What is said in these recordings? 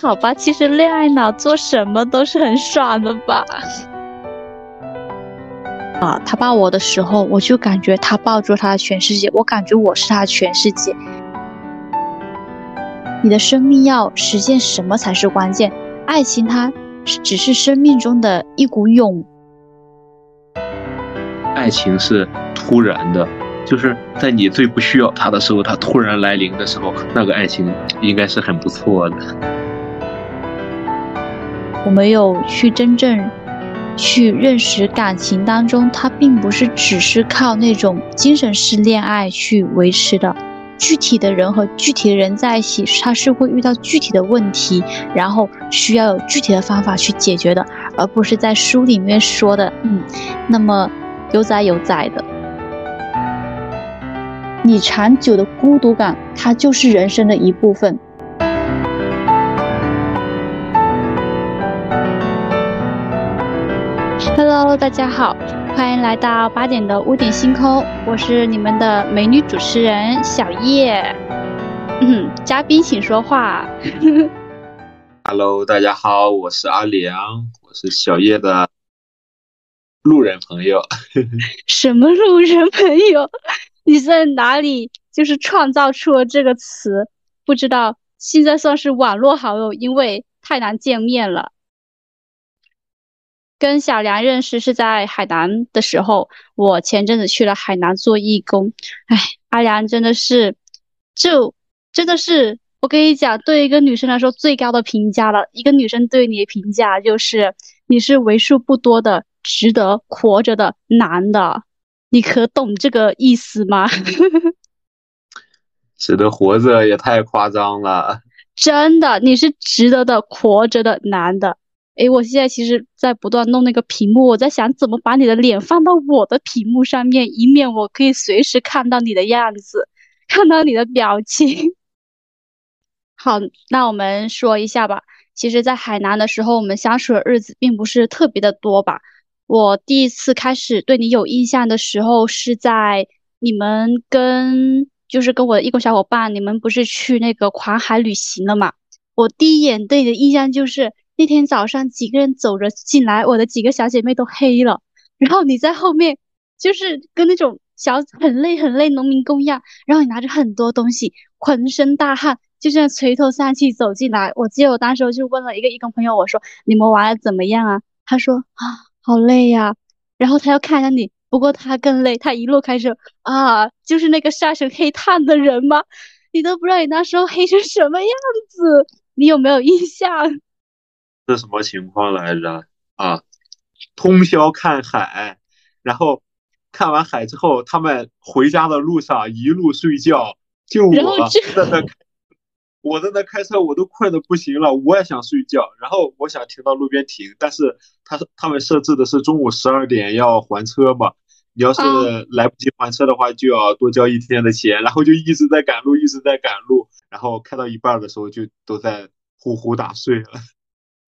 好吧，其实恋爱脑做什么都是很爽的吧。啊，他抱我的时候，我就感觉他抱住他的全世界，我感觉我是他的全世界。你的生命要实现什么才是关键？爱情它只是生命中的一股涌。爱情是突然的，就是在你最不需要他的时候，他突然来临的时候，那个爱情应该是很不错的。我没有去真正。去认识感情当中，它并不是只是靠那种精神式恋爱去维持的。具体的人和具体的人在一起，他是会遇到具体的问题，然后需要有具体的方法去解决的，而不是在书里面说的，嗯，那么悠哉悠哉的。你长久的孤独感，它就是人生的一部分。Hello，大家好，欢迎来到八点的屋顶星空，我是你们的美女主持人小叶。嗯，嘉宾请说话。Hello，大家好，我是阿良，我是小叶的路人朋友。什么路人朋友？你在哪里？就是创造出了这个词？不知道，现在算是网络好友，因为太难见面了。跟小梁认识是在海南的时候，我前阵子去了海南做义工。哎，阿良真的是，就真的是，我跟你讲，对一个女生来说最高的评价了。一个女生对你的评价就是，你是为数不多的值得活着的男的。你可懂这个意思吗？值得活着也太夸张了。真的，你是值得的活着的男的。哎，我现在其实在不断弄那个屏幕，我在想怎么把你的脸放到我的屏幕上面，以免我可以随时看到你的样子，看到你的表情。好，那我们说一下吧。其实，在海南的时候，我们相处的日子并不是特别的多吧。我第一次开始对你有印象的时候，是在你们跟就是跟我的义工小伙伴，你们不是去那个狂海旅行了嘛？我第一眼对你的印象就是。那天早上几个人走着进来，我的几个小姐妹都黑了。然后你在后面，就是跟那种小很累很累农民工一样。然后你拿着很多东西，浑身大汗，就这样垂头丧气走进来。我记得我当时就问了一个义工朋友，我说：“你们玩的怎么样啊？”他说：“啊，好累呀。”然后他要看一下你，不过他更累，他一路开车啊，就是那个晒成黑炭的人吗？你都不知道你那时候黑成什么样子，你有没有印象？是什么情况来着啊？通宵看海，然后看完海之后，他们回家的路上一路睡觉，就我在那，我在那开车，我都困得不行了，我也想睡觉。然后我想停到路边停，但是他他们设置的是中午十二点要还车嘛，你要是来不及还车的话，就要多交一天的钱。然后就一直在赶路，一直在赶路，然后开到一半的时候就都在呼呼大睡了。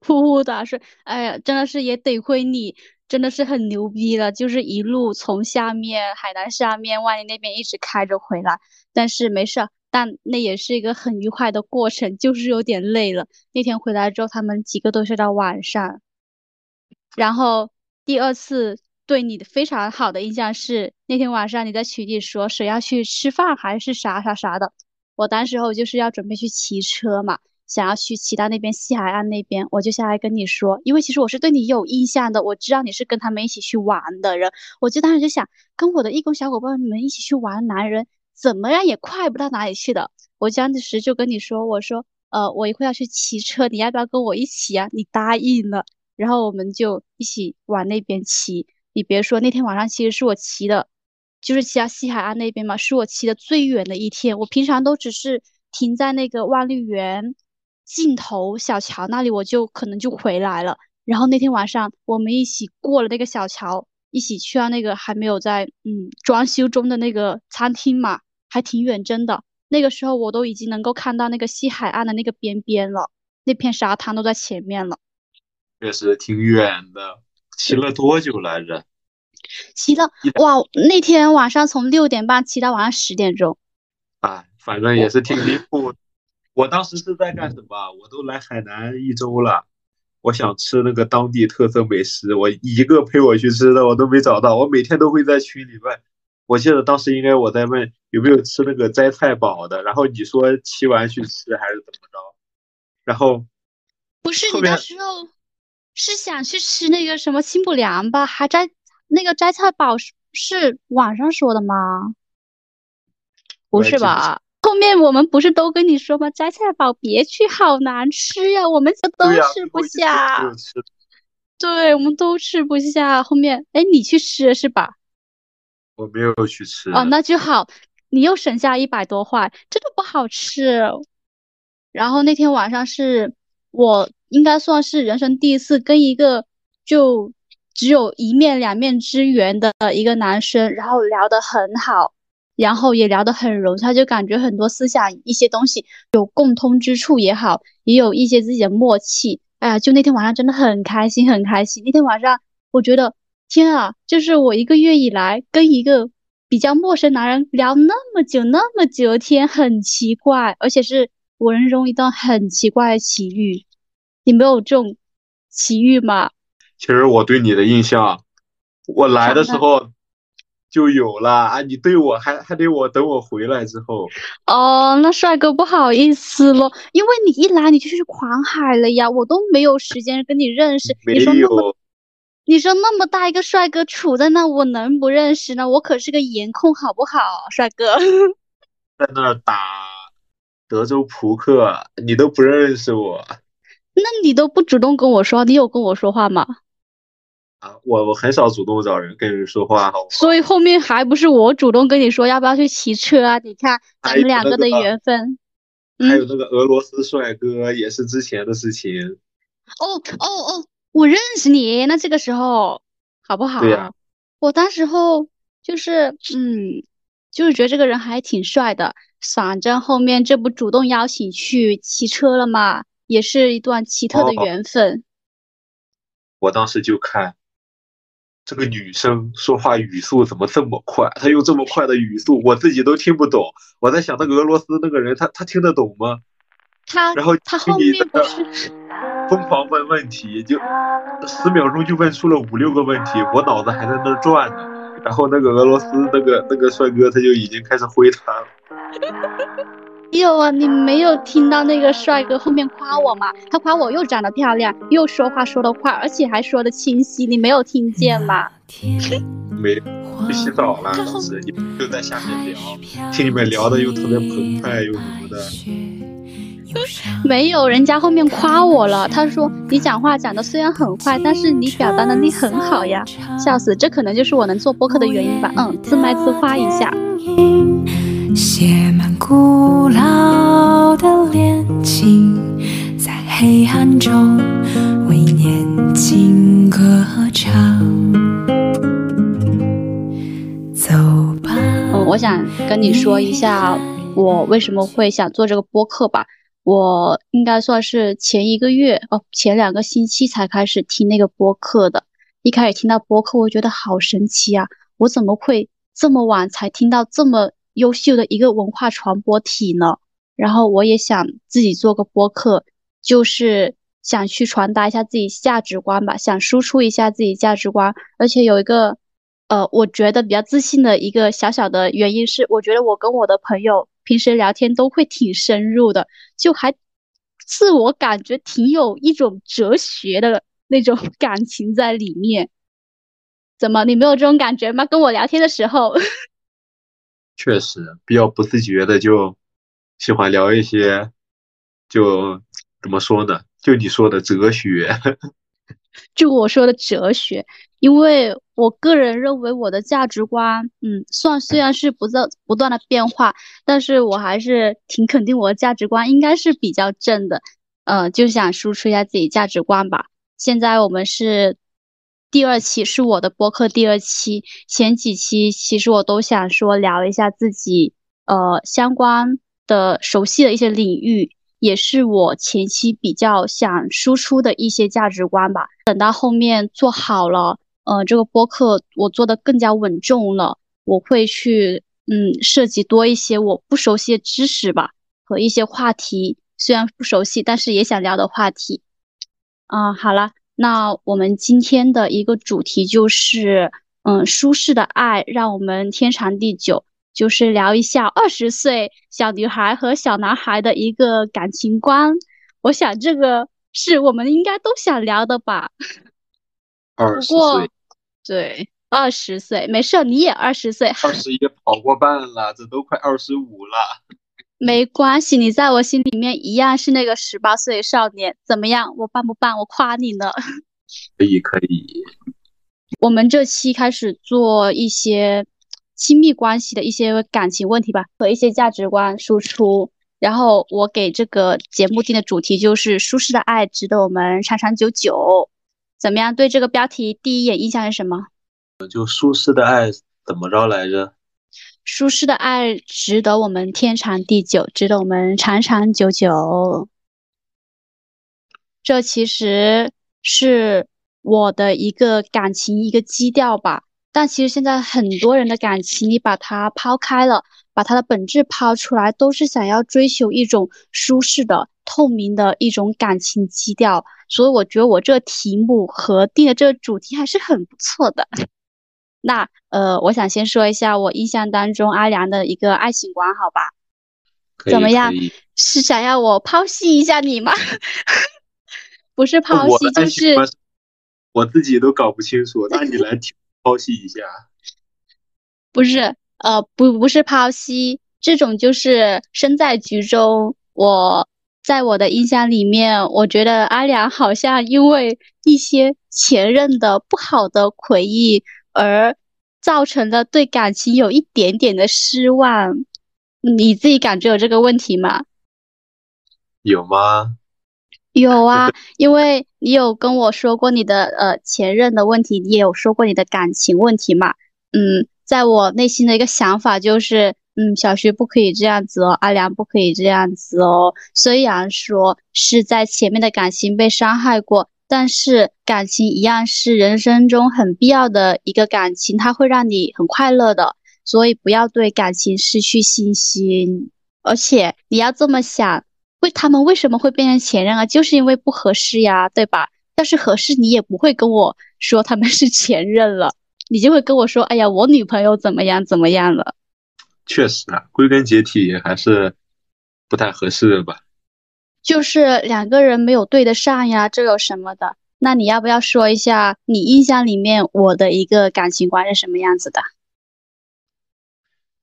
呼呼大睡，哎呀，真的是也得亏你，真的是很牛逼了，就是一路从下面海南下面万宁那边一直开着回来，但是没事，但那也是一个很愉快的过程，就是有点累了。那天回来之后，他们几个都睡到晚上。然后第二次对你的非常好的印象是那天晚上你在群里说谁要去吃饭还是啥啥啥的，我当时候就是要准备去骑车嘛。想要去骑到那边西海岸那边，我就下来跟你说，因为其实我是对你有印象的，我知道你是跟他们一起去玩的人，我就当时就想跟我的义工小伙伴们一起去玩，男人怎么样也快不到哪里去的。我当时就跟你说，我说，呃，我一会要去骑车，你要不要跟我一起啊？你答应了，然后我们就一起往那边骑。你别说，那天晚上其实是我骑的，就是骑到西海岸那边嘛，是我骑的最远的一天。我平常都只是停在那个万绿园。尽头小桥那里，我就可能就回来了。然后那天晚上，我们一起过了那个小桥，一起去到那个还没有在嗯装修中的那个餐厅嘛，还挺远，真的。那个时候我都已经能够看到那个西海岸的那个边边了，那片沙滩都在前面了。确实挺远的，骑了多久来着？骑了哇，那天晚上从六点半骑到晚上十点钟。哎，反正也是挺离谱。我当时是在干什么？我都来海南一周了，我想吃那个当地特色美食，我一个陪我去吃的我都没找到。我每天都会在群里问，我记得当时应该我在问有没有吃那个摘菜堡的，然后你说骑完去吃还是怎么着？然后不是你那时候是想去吃那个什么清补凉吧？还摘那个摘菜堡是是网上说的吗？不是吧？后面我们不是都跟你说吗？摘菜宝别去，好难吃呀，我们都吃不下。对，我们都吃不下。后面，哎，你去吃是吧？我没有去吃。哦，那就好，你又省下一百多块，真的不好吃。然后那天晚上是我应该算是人生第一次跟一个就只有一面两面之缘的一个男生，然后聊得很好。然后也聊得很融洽，就感觉很多思想一些东西有共通之处也好，也有一些自己的默契。哎呀，就那天晚上真的很开心，很开心。那天晚上我觉得，天啊，就是我一个月以来跟一个比较陌生男人聊那么久那么久天，很奇怪，而且是我人生中一段很奇怪的奇遇。你没有这种奇遇吗？其实我对你的印象，我来的时候。就有了啊！你对我还还得我等我回来之后哦。那帅哥不好意思了，因为你一来你就去狂海了呀，我都没有时间跟你认识。没有，你说那么大一个帅哥杵在那，我能不认识呢？我可是个颜控，好不好，帅哥？在那打德州扑克，你都不认识我？那你都不主动跟我说，你有跟我说话吗？啊，我我很少主动找人跟人说话，好。所以后面还不是我主动跟你说要不要去骑车啊？你看咱们两个的缘分。还有那个俄罗斯帅哥也是之前的事情。哦哦哦，我认识你，那这个时候好不好？对呀。我当时候就是嗯，就是觉得这个人还挺帅的，反正后面这不主动邀请去骑车了嘛，也是一段奇特的缘分。我当时就看。这个女生说话语速怎么这么快？她用这么快的语速，我自己都听不懂。我在想，那个俄罗斯那个人，他他听得懂吗？他然后他后面不是疯狂问问题，就十秒钟就问出了五六个问题，我脑子还在那转呢。然后那个俄罗斯那个那个帅哥，他就已经开始回答了。有啊，你没有听到那个帅哥后面夸我吗？他夸我又长得漂亮，又说话说得快，而且还说得清晰，你没有听见吗？没，去洗澡了，当时你就在下面聊，听你们聊的又特别澎湃又什么的。没有，人家后面夸我了，他说你讲话讲的虽然很快，但是你表达能力很好呀，笑死，这可能就是我能做播客的原因吧。嗯，自卖自夸一下。写满古老的恋情，在黑暗中为年轻歌唱。走吧。嗯，我想跟你说一下，我为什么会想做这个播客吧。我应该算是前一个月哦，前两个星期才开始听那个播客的。一开始听到播客，我觉得好神奇啊！我怎么会这么晚才听到这么？优秀的一个文化传播体呢，然后我也想自己做个播客，就是想去传达一下自己价值观吧，想输出一下自己价值观，而且有一个，呃，我觉得比较自信的一个小小的原因是，我觉得我跟我的朋友平时聊天都会挺深入的，就还自我感觉挺有一种哲学的那种 感情在里面。怎么，你没有这种感觉吗？跟我聊天的时候。确实比较不自觉的就喜欢聊一些，就怎么说呢？就你说的哲学，就我说的哲学，因为我个人认为我的价值观，嗯，算虽然是不断不断的变化，但是我还是挺肯定我的价值观应该是比较正的，嗯，就想输出一下自己价值观吧。现在我们是。第二期是我的播客，第二期前几期其实我都想说聊一下自己呃相关的熟悉的一些领域，也是我前期比较想输出的一些价值观吧。等到后面做好了，呃，这个播客我做的更加稳重了，我会去嗯涉及多一些我不熟悉的知识吧和一些话题，虽然不熟悉，但是也想聊的话题。嗯，好了，那我们今天的一个主题就是，嗯，舒适的爱让我们天长地久，就是聊一下二十岁小女孩和小男孩的一个感情观。我想这个是我们应该都想聊的吧。二十岁，对，二十岁，没事，你也二十岁，二十也跑过半了，这都快二十五了。没关系，你在我心里面一样是那个十八岁少年。怎么样，我棒不棒？我夸你呢。可以，可以。我们这期开始做一些亲密关系的一些感情问题吧，和一些价值观输出。然后我给这个节目定的主题就是“舒适的爱值得我们长长久久”。怎么样？对这个标题第一眼印象是什么？就舒适的爱怎么着来着？舒适的爱值得我们天长地久，值得我们长长久久。这其实是我的一个感情一个基调吧。但其实现在很多人的感情，你把它抛开了，把它的本质抛出来，都是想要追求一种舒适的、透明的一种感情基调。所以我觉得我这个题目和定的这个主题还是很不错的。那呃，我想先说一下我印象当中阿良的一个爱情观，好吧？怎么样？是想要我剖析一下你吗？不是剖析，就是我自己都搞不清楚，那你来剖析一下。不是，呃，不，不是剖析，这种就是身在局中。我在我的印象里面，我觉得阿良好像因为一些前任的不好的回忆。而造成的对感情有一点点的失望，你自己感觉有这个问题吗？有吗？有啊，因为你有跟我说过你的呃前任的问题，你也有说过你的感情问题嘛。嗯，在我内心的一个想法就是，嗯，小徐不可以这样子哦，阿良不可以这样子哦。虽然说是在前面的感情被伤害过。但是感情一样是人生中很必要的一个感情，它会让你很快乐的，所以不要对感情失去信心。而且你要这么想，为他们为什么会变成前任啊？就是因为不合适呀，对吧？要是合适，你也不会跟我说他们是前任了，你就会跟我说，哎呀，我女朋友怎么样怎么样了。确实啊，归根结底还是不太合适吧。就是两个人没有对得上呀，这有什么的？那你要不要说一下你印象里面我的一个感情观是什么样子的？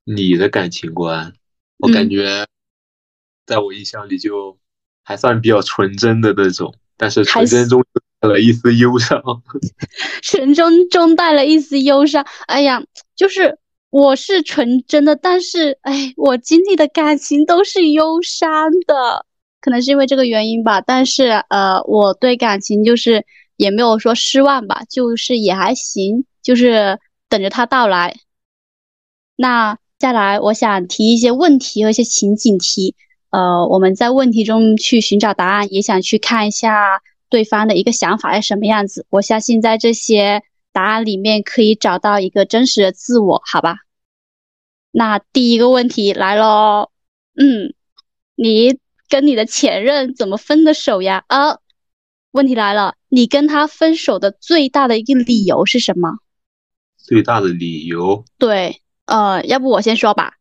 你的感情观，我感觉在我印象里就还算比较纯真的那种，但是纯真中带了一丝忧伤。纯真中带了一丝忧伤。哎呀，就是我是纯真的，但是哎，我经历的感情都是忧伤的。可能是因为这个原因吧，但是呃，我对感情就是也没有说失望吧，就是也还行，就是等着他到来。那下来我想提一些问题和一些情景题，呃，我们在问题中去寻找答案，也想去看一下对方的一个想法是什么样子。我相信在这些答案里面可以找到一个真实的自我，好吧？那第一个问题来喽，嗯，你。跟你的前任怎么分的手呀？啊，问题来了，你跟他分手的最大的一个理由是什么？最大的理由？对，呃，要不我先说吧。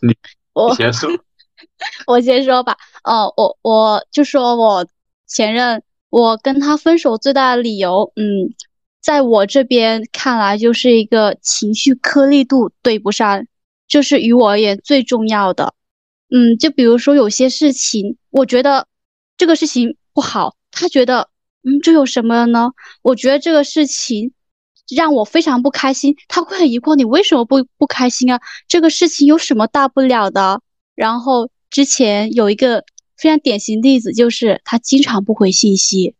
你 我先说，我先说吧。哦，我我就说我前任，我跟他分手最大的理由，嗯，在我这边看来就是一个情绪颗粒度对不上，这是于我而言最重要的。嗯，就比如说有些事情，我觉得这个事情不好，他觉得，嗯，这有什么呢？我觉得这个事情让我非常不开心，他会很疑惑，你为什么不不开心啊？这个事情有什么大不了的？然后之前有一个非常典型例子，就是他经常不回信息，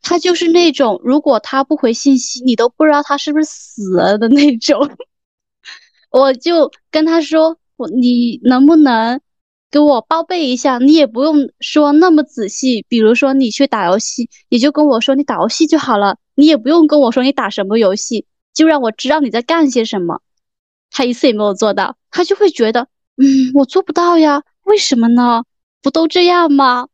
他就是那种如果他不回信息，你都不知道他是不是死了的那种。我就跟他说。我你能不能给我报备一下？你也不用说那么仔细。比如说你去打游戏，你就跟我说你打游戏就好了。你也不用跟我说你打什么游戏，就让我知道你在干些什么。他一次也没有做到，他就会觉得，嗯，我做不到呀。为什么呢？不都这样吗？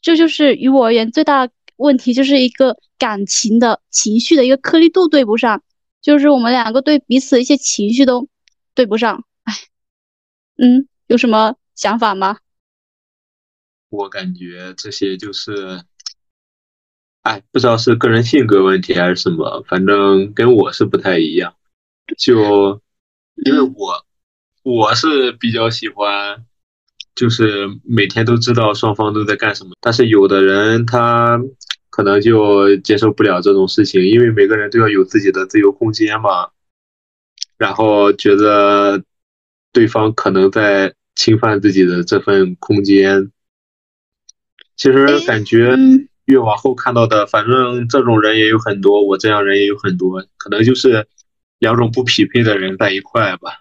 这就是于我而言最大的问题，就是一个感情的情绪的一个颗粒度对不上，就是我们两个对彼此的一些情绪都对不上。哎，嗯，有什么想法吗？我感觉这些就是，哎，不知道是个人性格问题还是什么，反正跟我是不太一样。就因为我我是比较喜欢，就是每天都知道双方都在干什么。但是有的人他可能就接受不了这种事情，因为每个人都要有自己的自由空间嘛。然后觉得对方可能在侵犯自己的这份空间。其实感觉越往后看到的，反正这种人也有很多，我这样人也有很多，可能就是两种不匹配的人在一块吧。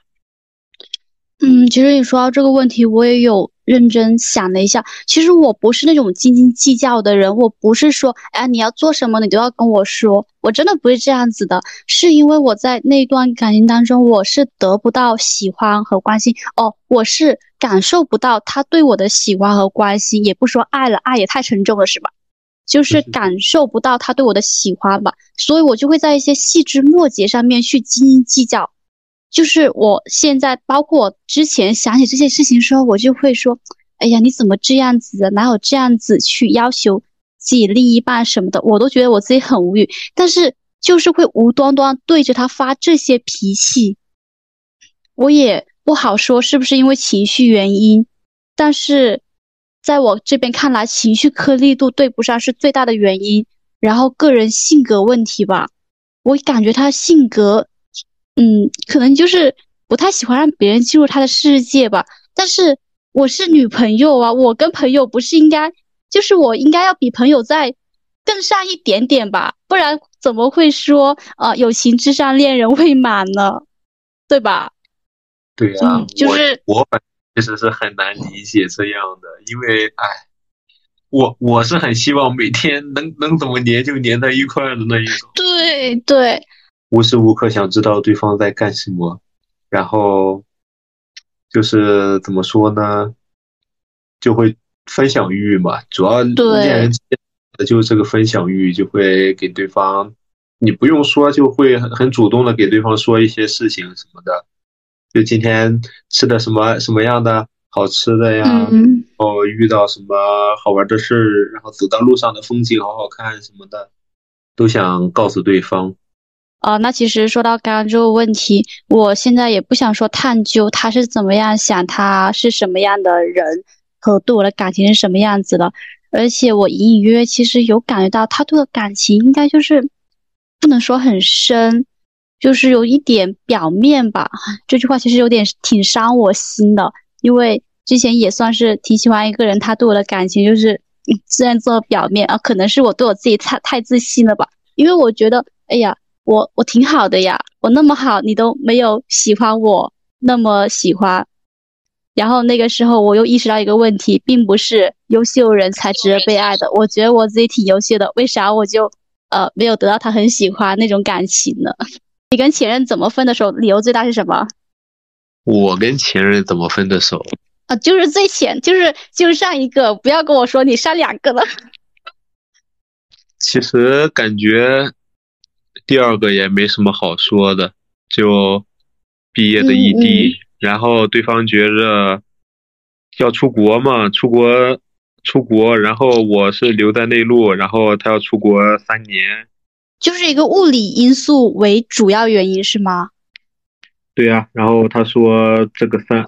嗯，其实你说到这个问题，我也有认真想了一下。其实我不是那种斤斤计较的人，我不是说，哎，你要做什么，你都要跟我说，我真的不是这样子的。是因为我在那段感情当中，我是得不到喜欢和关心，哦，我是感受不到他对我的喜欢和关心，也不说爱了，爱也太沉重了，是吧？就是感受不到他对我的喜欢吧，所以我就会在一些细枝末节上面去斤斤计较。就是我现在，包括之前想起这些事情的时候，我就会说：“哎呀，你怎么这样子？哪有这样子去要求自己另一半什么的？”我都觉得我自己很无语，但是就是会无端端对着他发这些脾气，我也不好说是不是因为情绪原因，但是在我这边看来，情绪颗粒度对不上是最大的原因，然后个人性格问题吧，我感觉他性格。嗯，可能就是不太喜欢让别人进入他的世界吧。但是我是女朋友啊，我跟朋友不是应该，就是我应该要比朋友在更上一点点吧？不然怎么会说呃友情至上，恋人未满呢？对吧？对呀，就是我其实是很难理解这样的，因为哎，我我是很希望每天能能怎么黏就黏在一块的那一种。对对。无时无刻想知道对方在干什么，然后就是怎么说呢，就会分享欲嘛。主要恋人之间的就是这个分享欲，就会给对方，你不用说就会很很主动的给对方说一些事情什么的。就今天吃的什么什么样的好吃的呀，然后遇到什么好玩的事儿，然后走到路上的风景好好看什么的，都想告诉对方。啊，那其实说到刚刚这个问题，我现在也不想说探究他是怎么样想，他是什么样的人，和对我的感情是什么样子的。而且我隐隐约约其实有感觉到他对我感情应该就是不能说很深，就是有一点表面吧。这句话其实有点挺伤我心的，因为之前也算是挺喜欢一个人，他对我的感情就是自然做表面啊，可能是我对我自己太太自信了吧，因为我觉得，哎呀。我我挺好的呀，我那么好，你都没有喜欢我那么喜欢。然后那个时候我又意识到一个问题，并不是优秀人才值得被爱的。我觉得我自己挺优秀的，为啥我就呃没有得到他很喜欢那种感情呢？你跟前任怎么分的手？理由最大是什么？我跟前任怎么分的手？啊，就是最前，就是就是上一个，不要跟我说你上两个了。其实感觉。第二个也没什么好说的，就毕业的异地，然后对方觉着要出国嘛，出国出国，然后我是留在内陆，然后他要出国三年，就是一个物理因素为主要原因是吗？对呀，然后他说这个三，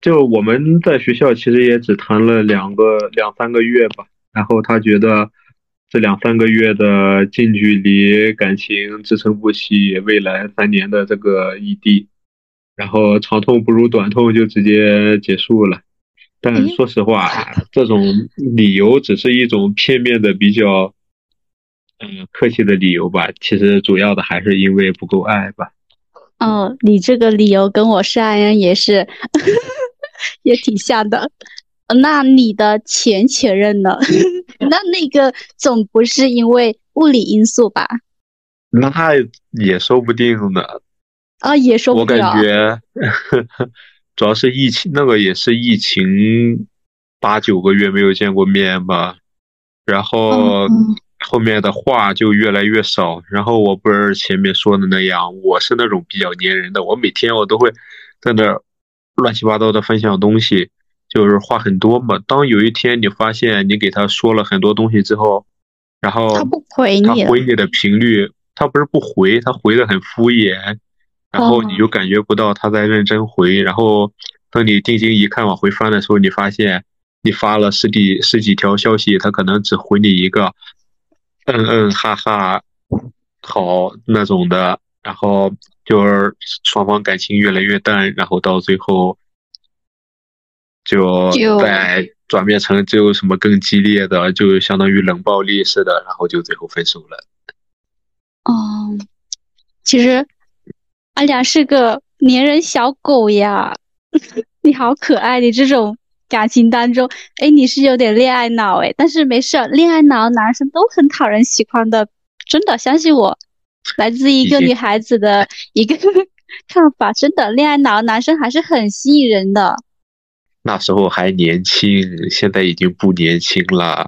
就我们在学校其实也只谈了两个两三个月吧，然后他觉得。这两三个月的近距离感情支撑不起未来三年的这个异地，然后长痛不如短痛就直接结束了。但说实话，这种理由只是一种片面的、比较嗯客气的理由吧。其实主要的还是因为不够爱吧。哦，你这个理由跟我上人也是 也挺像的。那你的前前任呢？那那个总不是因为物理因素吧？那也说不定呢。啊，也说不定。我感觉，主要是疫情，那个也是疫情八九个月没有见过面吧，然后后面的话就越来越少。然后我不是前面说的那样，我是那种比较粘人的，我每天我都会在那乱七八糟的分享东西，就是话很多嘛。当有一天你发现你给他说了很多东西之后，然后他不回你，他回你的频率，他不是不回，他回的很敷衍。然后你就感觉不到他在认真回，然后等你定睛一看往回翻的时候，你发现你发了十几十几条消息，他可能只回你一个嗯嗯哈哈好那种的，然后就是双方感情越来越淡，然后到最后就再转变成只有什么更激烈的，就相当于冷暴力似的，然后就最后分手了。哦，其实。阿良是个粘人小狗呀，你好可爱！你这种感情当中，哎，你是有点恋爱脑哎，但是没事，恋爱脑男生都很讨人喜欢的，真的相信我，来自一个女孩子的一个 看法，真的恋爱脑男生还是很吸引人的。那时候还年轻，现在已经不年轻了。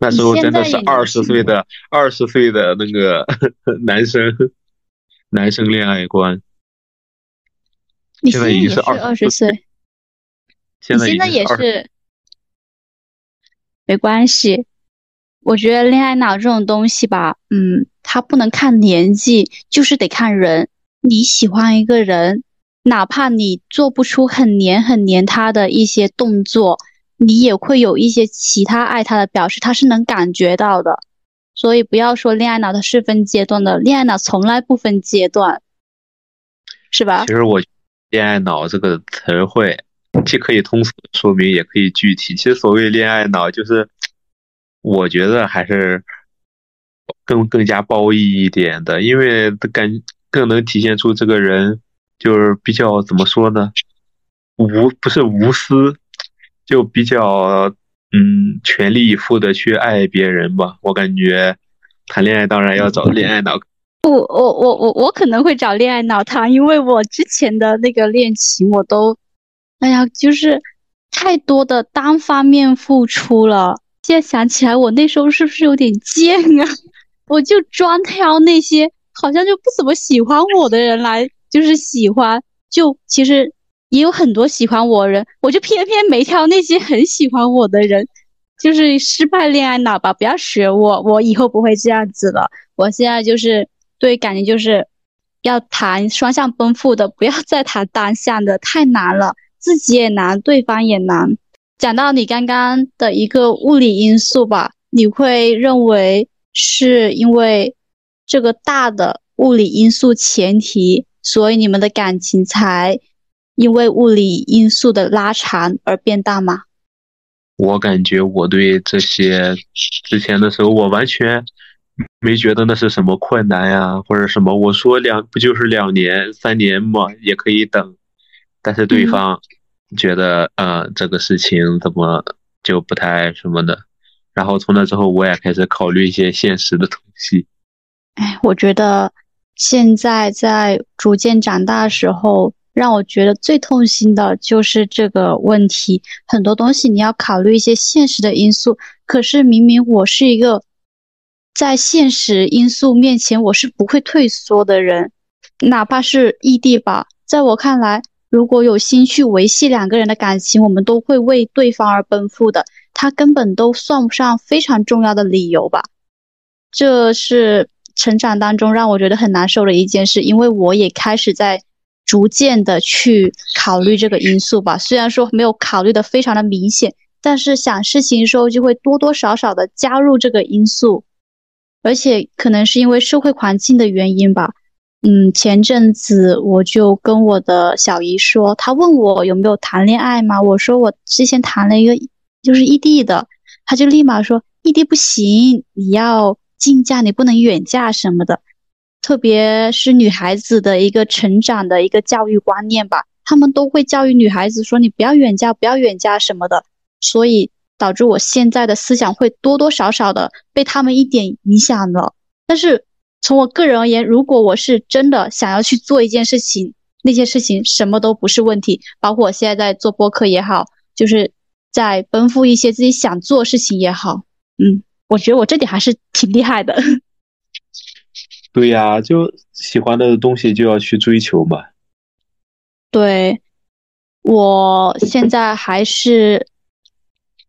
那时候真的是二十岁的二十岁的那个 男生。男生恋爱观，现在已经是二十岁，现在现在也是，没关系。我觉得恋爱脑这种东西吧，嗯，它不能看年纪，就是得看人。你喜欢一个人，哪怕你做不出很黏很黏他的一些动作，你也会有一些其他爱他的表示，他是能感觉到的。所以不要说恋爱脑它是分阶段的，恋爱脑从来不分阶段，是吧？其实我“恋爱脑”这个词汇既可以通俗说明，也可以具体。其实所谓恋爱脑，就是我觉得还是更更加褒义一点的，因为感更能体现出这个人就是比较怎么说呢？无不是无私，就比较。嗯，全力以赴的去爱别人吧。我感觉谈恋爱当然要找恋爱脑。不，我我我我可能会找恋爱脑谈，因为我之前的那个恋情我都，哎呀，就是太多的单方面付出了。现在想起来，我那时候是不是有点贱啊？我就专挑那些好像就不怎么喜欢我的人来，就是喜欢。就其实。也有很多喜欢我人，我就偏偏没挑那些很喜欢我的人，就是失败恋爱脑吧。不要学我，我以后不会这样子了。我现在就是对感情就是要谈双向奔赴的，不要 再谈单向的，太难了，自己也难，对方也难。讲到你刚刚的一个物理因素吧，你会认为是因为这个大的物理因素前提，所以你们的感情才。因为物理因素的拉长而变大吗？我感觉我对这些之前的时候，我完全没觉得那是什么困难呀，或者什么。我说两不就是两年、三年嘛，也可以等。但是对方觉得，呃，这个事情怎么就不太什么的。然后从那之后，我也开始考虑一些现实的东西。哎，我觉得现在在逐渐长大的时候。让我觉得最痛心的就是这个问题，很多东西你要考虑一些现实的因素。可是明明我是一个在现实因素面前我是不会退缩的人，哪怕是异地吧，在我看来，如果有心去维系两个人的感情，我们都会为对方而奔赴的。他根本都算不上非常重要的理由吧。这是成长当中让我觉得很难受的一件事，因为我也开始在。逐渐的去考虑这个因素吧，虽然说没有考虑的非常的明显，但是想事情的时候就会多多少少的加入这个因素，而且可能是因为社会环境的原因吧。嗯，前阵子我就跟我的小姨说，她问我有没有谈恋爱嘛，我说我之前谈了一个就是异地的，她就立马说异地不行，你要近嫁，你不能远嫁什么的。特别是女孩子的一个成长的一个教育观念吧，他们都会教育女孩子说你不要远嫁，不要远嫁什么的，所以导致我现在的思想会多多少少的被他们一点影响了。但是从我个人而言，如果我是真的想要去做一件事情，那些事情什么都不是问题。包括我现在在做播客也好，就是在奔赴一些自己想做事情也好，嗯，我觉得我这点还是挺厉害的。对呀，就喜欢的东西就要去追求嘛。对，我现在还是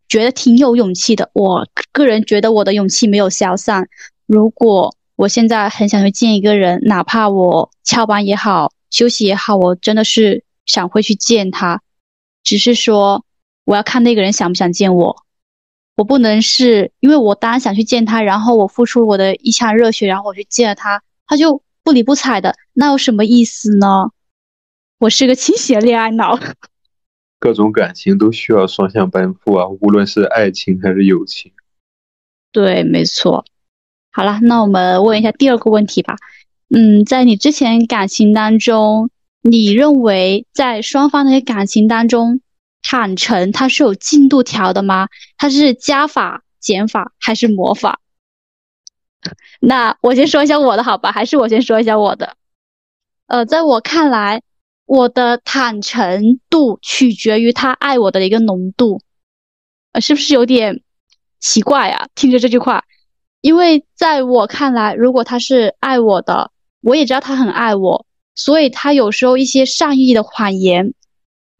觉得挺有勇气的。我个人觉得我的勇气没有消散。如果我现在很想去见一个人，哪怕我翘班也好，休息也好，我真的是想会去见他。只是说，我要看那个人想不想见我。我不能是因为我当然想去见他，然后我付出我的一腔热血，然后我去见了他，他就不理不睬的，那有什么意思呢？我是个清醒的恋爱脑，各种感情都需要双向奔赴啊，无论是爱情还是友情。对，没错。好了，那我们问一下第二个问题吧。嗯，在你之前感情当中，你认为在双方的感情当中，坦诚它是有进度条的吗？它是加法、减法还是魔法？那我先说一下我的好吧，还是我先说一下我的？呃，在我看来。我的坦诚度取决于他爱我的一个浓度，呃，是不是有点奇怪啊？听着这句话，因为在我看来，如果他是爱我的，我也知道他很爱我，所以他有时候一些善意的谎言，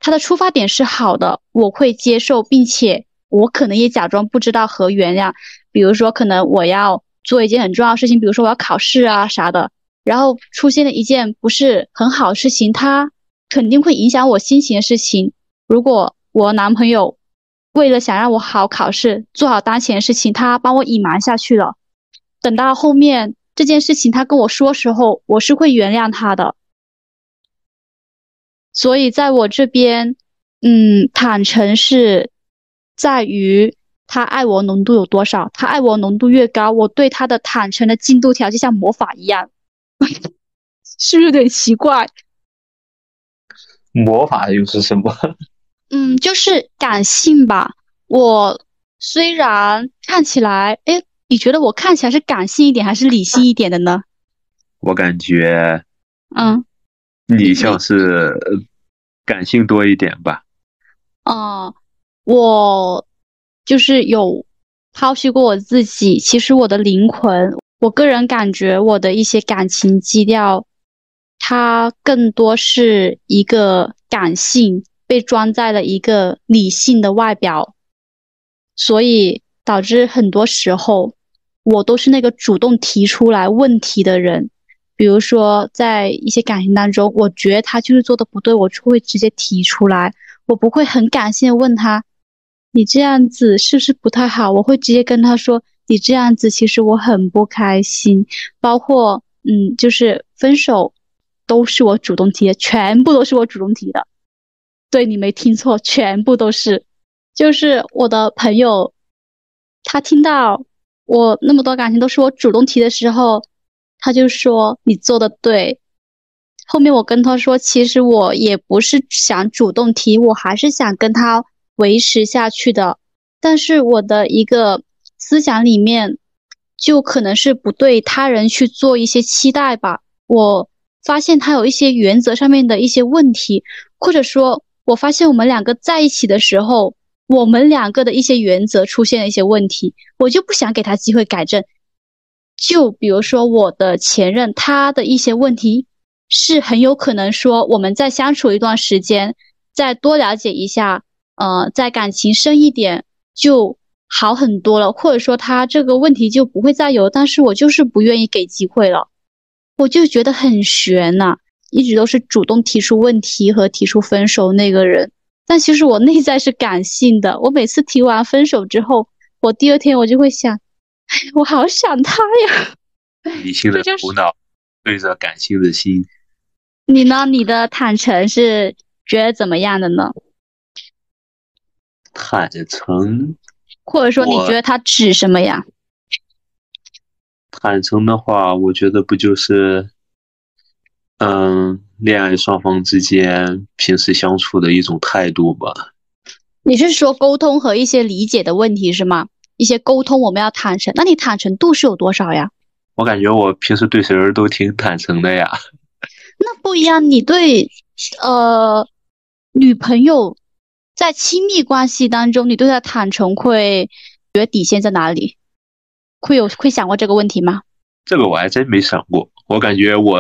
他的出发点是好的，我会接受，并且我可能也假装不知道和原谅。比如说，可能我要做一件很重要的事情，比如说我要考试啊啥的，然后出现了一件不是很好的事情，他。肯定会影响我心情的事情。如果我男朋友为了想让我好考试，做好当前的事情，他帮我隐瞒下去了。等到后面这件事情他跟我说时候，我是会原谅他的。所以在我这边，嗯，坦诚是在于他爱我浓度有多少。他爱我浓度越高，我对他的坦诚的进度条就像魔法一样，是不是有点奇怪？魔法又是什么？嗯，就是感性吧。我虽然看起来，哎，你觉得我看起来是感性一点还是理性一点的呢？我感觉，嗯，你像是感性多一点吧。哦，我就是有剖析过我自己，其实我的灵魂，我个人感觉我的一些感情基调。它更多是一个感性被装在了一个理性的外表，所以导致很多时候我都是那个主动提出来问题的人。比如说在一些感情当中，我觉得他就是做的不对，我就会直接提出来，我不会很感性的问他，你这样子是不是不太好？我会直接跟他说，你这样子其实我很不开心。包括嗯，就是分手。都是我主动提的，全部都是我主动提的。对你没听错，全部都是。就是我的朋友，他听到我那么多感情都是我主动提的时候，他就说你做的对。后面我跟他说，其实我也不是想主动提，我还是想跟他维持下去的。但是我的一个思想里面，就可能是不对他人去做一些期待吧。我。发现他有一些原则上面的一些问题，或者说，我发现我们两个在一起的时候，我们两个的一些原则出现了一些问题，我就不想给他机会改正。就比如说我的前任，他的一些问题是很有可能说，我们在相处一段时间，再多了解一下，呃，在感情深一点就好很多了，或者说他这个问题就不会再有，但是我就是不愿意给机会了。我就觉得很悬呐，一直都是主动提出问题和提出分手那个人，但其实我内在是感性的。我每次提完分手之后，我第二天我就会想，我好想他呀。理性的头脑对着感性的心。你呢？你的坦诚是觉得怎么样的呢？坦诚，或者说你觉得它指什么呀？坦诚的话，我觉得不就是，嗯，恋爱双方之间平时相处的一种态度吧？你是说沟通和一些理解的问题是吗？一些沟通我们要坦诚，那你坦诚度是有多少呀？我感觉我平时对谁都挺坦诚的呀。那不一样，你对呃，女朋友在亲密关系当中，你对她坦诚会觉得底线在哪里？会有会想过这个问题吗？这个我还真没想过。我感觉我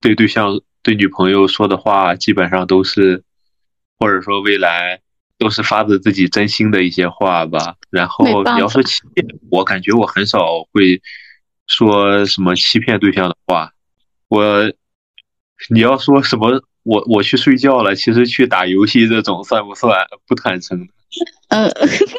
对对象、对女朋友说的话，基本上都是，或者说未来都是发自自己真心的一些话吧。然后你要说欺骗，我感觉我很少会说什么欺骗对象的话。我，你要说什么？我我去睡觉了，其实去打游戏这种算不算不坦诚？呃，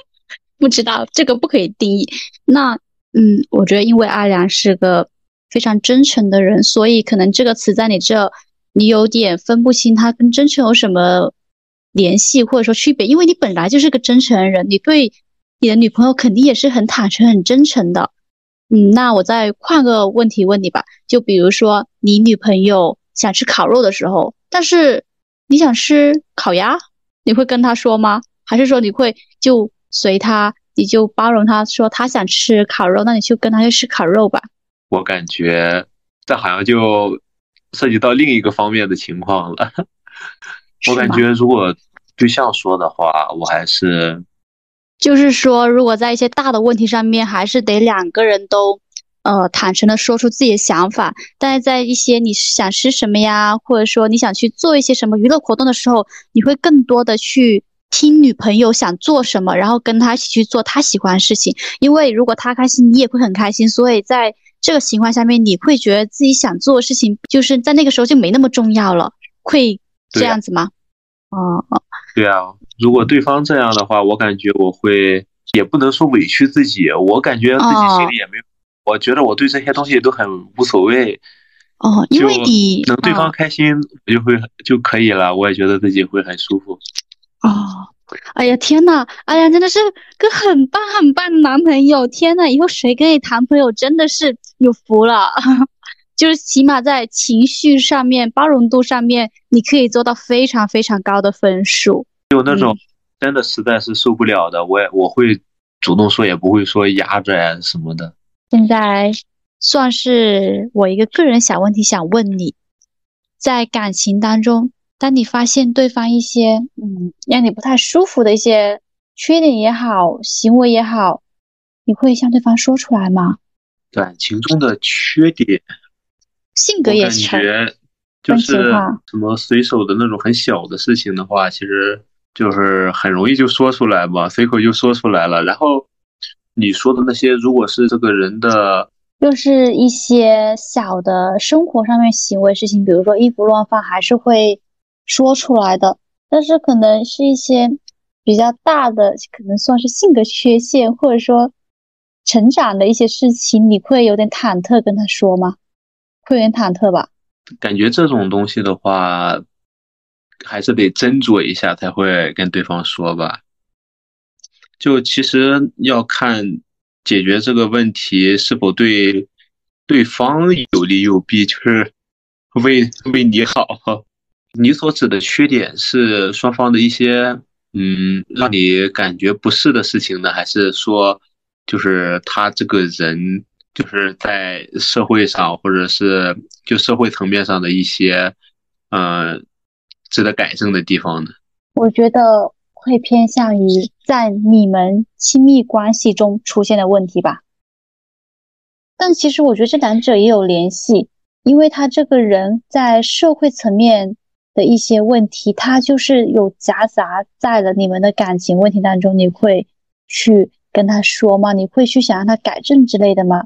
不知道这个不可以定义。那嗯，我觉得因为阿良是个非常真诚的人，所以可能这个词在你这，你有点分不清他跟真诚有什么联系或者说区别。因为你本来就是个真诚的人，你对你的女朋友肯定也是很坦诚、很真诚的。嗯，那我再换个问题问你吧，就比如说你女朋友想吃烤肉的时候。但是你想吃烤鸭，你会跟他说吗？还是说你会就随他，你就包容他，说他想吃烤肉，那你就跟他去吃烤肉吧？我感觉这好像就涉及到另一个方面的情况了。我感觉如果对象说的话，我还是就是说，如果在一些大的问题上面，还是得两个人都。呃，坦诚的说出自己的想法，但是在一些你想吃什么呀，或者说你想去做一些什么娱乐活动的时候，你会更多的去听女朋友想做什么，然后跟她一起去做她喜欢的事情。因为如果她开心，你也会很开心。所以在这个情况下面，你会觉得自己想做的事情，就是在那个时候就没那么重要了，会这样子吗？哦，对啊，如果对方这样的话，我感觉我会也不能说委屈自己，我感觉自己心里也没有。我觉得我对这些东西都很无所谓，哦，因为你能对方开心，我就会就可以了。我也觉得自己会很舒服。哦，哎呀天呐，哎呀，真的是个很棒很棒的男朋友！天呐，以后谁跟你谈朋友真的是有福了，就是起码在情绪上面、包容度上面，你可以做到非常非常高的分数。有那种真的实在是受不了的，我也我会主动说，也不会说压着呀什么的。现在算是我一个个人小问题，想问你，在感情当中，当你发现对方一些嗯让你不太舒服的一些缺点也好，行为也好，你会向对方说出来吗？感情中的缺点，性格也感觉就是什么随手的那种很小的事情的话，其实就是很容易就说出来嘛，随口就说出来了，然后。你说的那些，如果是这个人的，就是一些小的生活上面行为事情，比如说衣服乱放，还是会说出来的。但是可能是一些比较大的，可能算是性格缺陷，或者说成长的一些事情，你会有点忐忑跟他说吗？会有点忐忑吧？感觉这种东西的话，还是得斟酌一下才会跟对方说吧。就其实要看解决这个问题是否对对方有利有弊，就是为为你好。你所指的缺点是双方的一些嗯让你感觉不适的事情呢，还是说就是他这个人就是在社会上或者是就社会层面上的一些嗯值得改正的地方呢？我觉得。会偏向于在你们亲密关系中出现的问题吧，但其实我觉得这两者也有联系，因为他这个人在社会层面的一些问题，他就是有夹杂在了你们的感情问题当中。你会去跟他说吗？你会去想让他改正之类的吗？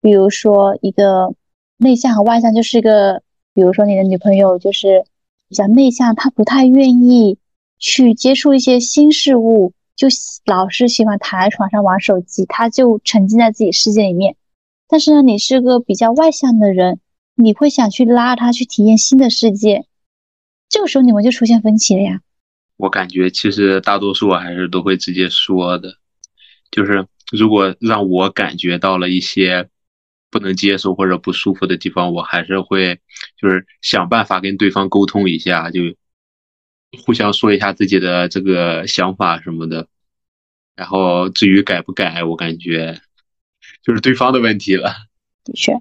比如说一个内向和外向，就是一个，比如说你的女朋友就是比较内向，她不太愿意。去接触一些新事物，就老是喜欢躺在床上玩手机，她就沉浸在自己世界里面。但是呢，你是个比较外向的人，你会想去拉她去体验新的世界，这个时候你们就出现分歧了呀。我感觉其实大多数还是都会直接说的，就是如果让我感觉到了一些不能接受或者不舒服的地方，我还是会就是想办法跟对方沟通一下，就。互相说一下自己的这个想法什么的，然后至于改不改，我感觉就是对方的问题了。的确，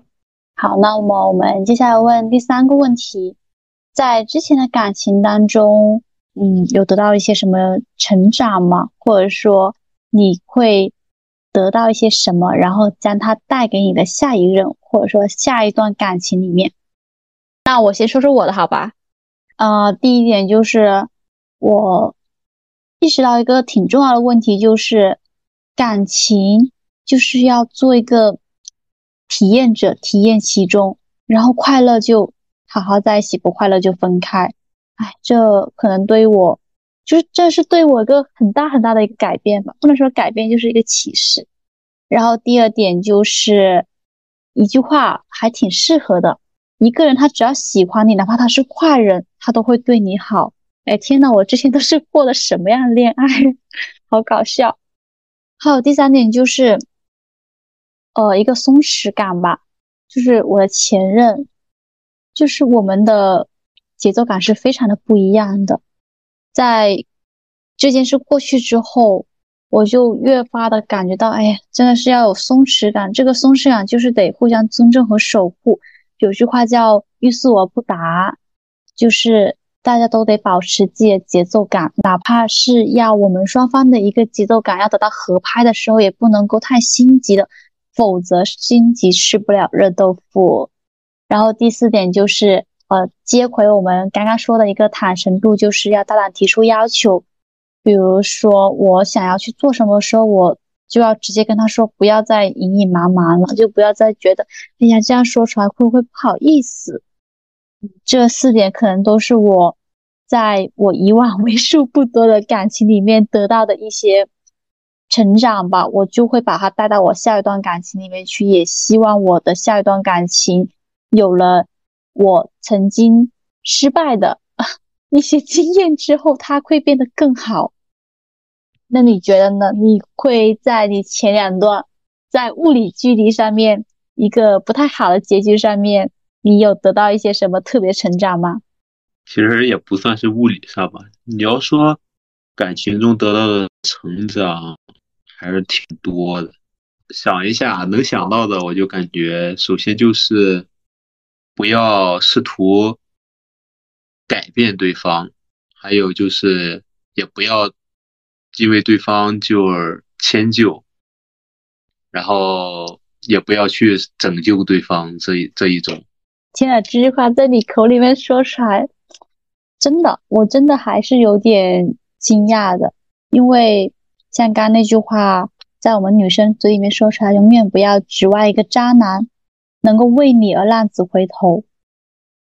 好，那么我们接下来问第三个问题，在之前的感情当中，嗯，有得到一些什么成长吗？或者说你会得到一些什么，然后将它带给你的下一任，或者说下一段感情里面？那我先说说我的好吧。呃，第一点就是我意识到一个挺重要的问题，就是感情就是要做一个体验者，体验其中，然后快乐就好好在一起，不快乐就分开。哎，这可能对于我，就是这是对我一个很大很大的一个改变吧，不能说改变，就是一个启示。然后第二点就是一句话，还挺适合的。一个人他只要喜欢你，哪怕他是坏人，他都会对你好。哎，天呐，我之前都是过的什么样的恋爱？好搞笑。还有第三点就是，呃，一个松弛感吧，就是我的前任，就是我们的节奏感是非常的不一样的。在这件事过去之后，我就越发的感觉到，哎呀，真的是要有松弛感。这个松弛感就是得互相尊重和守护。有句话叫“欲速而不达”，就是大家都得保持自己的节奏感，哪怕是要我们双方的一个节奏感要得到合拍的时候，也不能够太心急的，否则心急吃不了热豆腐。然后第四点就是，呃，接回我们刚刚说的一个坦诚度，就是要大胆提出要求，比如说我想要去做什么时候，我。就要直接跟他说，不要再隐隐瞒瞒了，就不要再觉得，哎呀，这样说出来会不会不好意思？这四点可能都是我在我以往 为数不多的感情里面得到的一些成长吧。我就会把它带到我下一段感情里面去，也希望我的下一段感情有了我曾经失败的 一些经验之后，它会变得更好。那你觉得呢？你会在你前两段在物理距离上面一个不太好的结局上面，你有得到一些什么特别成长吗？其实也不算是物理上吧。你要说感情中得到的成长，还是挺多的。想一下，能想到的，我就感觉首先就是不要试图改变对方，还有就是也不要。因为对方就迁就，然后也不要去拯救对方这一这一种。天啊，这句话在你口里面说出来，真的，我真的还是有点惊讶的。因为像刚那句话，在我们女生嘴里面说出来，永远不要指望一个渣男能够为你而浪子回头。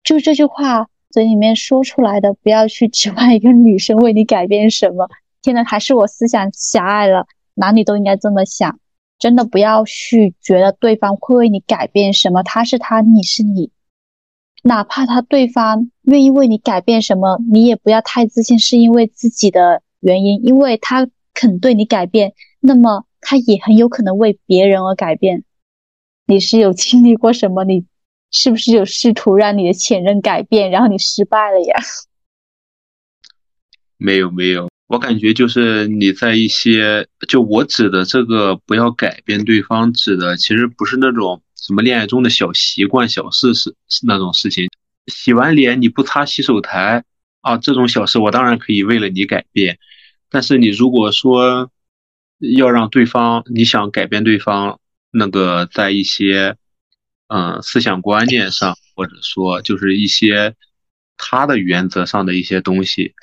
就这句话嘴里面说出来的，不要去指望一个女生为你改变什么。天呐，还是我思想狭隘了，哪里都应该这么想。真的不要去觉得对方会为你改变什么，他是他，你是你。哪怕他对方愿意为你改变什么，你也不要太自信，是因为自己的原因，因为他肯对你改变，那么他也很有可能为别人而改变。你是有经历过什么？你是不是有试图让你的前任改变，然后你失败了呀？没有，没有。我感觉就是你在一些，就我指的这个不要改变对方，指的其实不是那种什么恋爱中的小习惯、小事是那种事情。洗完脸你不擦洗手台啊，这种小事我当然可以为了你改变。但是你如果说要让对方，你想改变对方，那个在一些嗯思想观念上，或者说就是一些他的原则上的一些东西。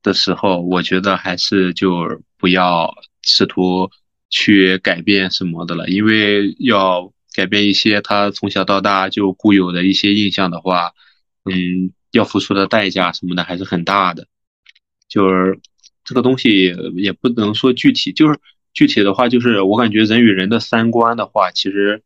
的时候，我觉得还是就不要试图去改变什么的了，因为要改变一些他从小到大就固有的一些印象的话，嗯，要付出的代价什么的还是很大的。就是这个东西也不能说具体，就是具体的话，就是我感觉人与人的三观的话，其实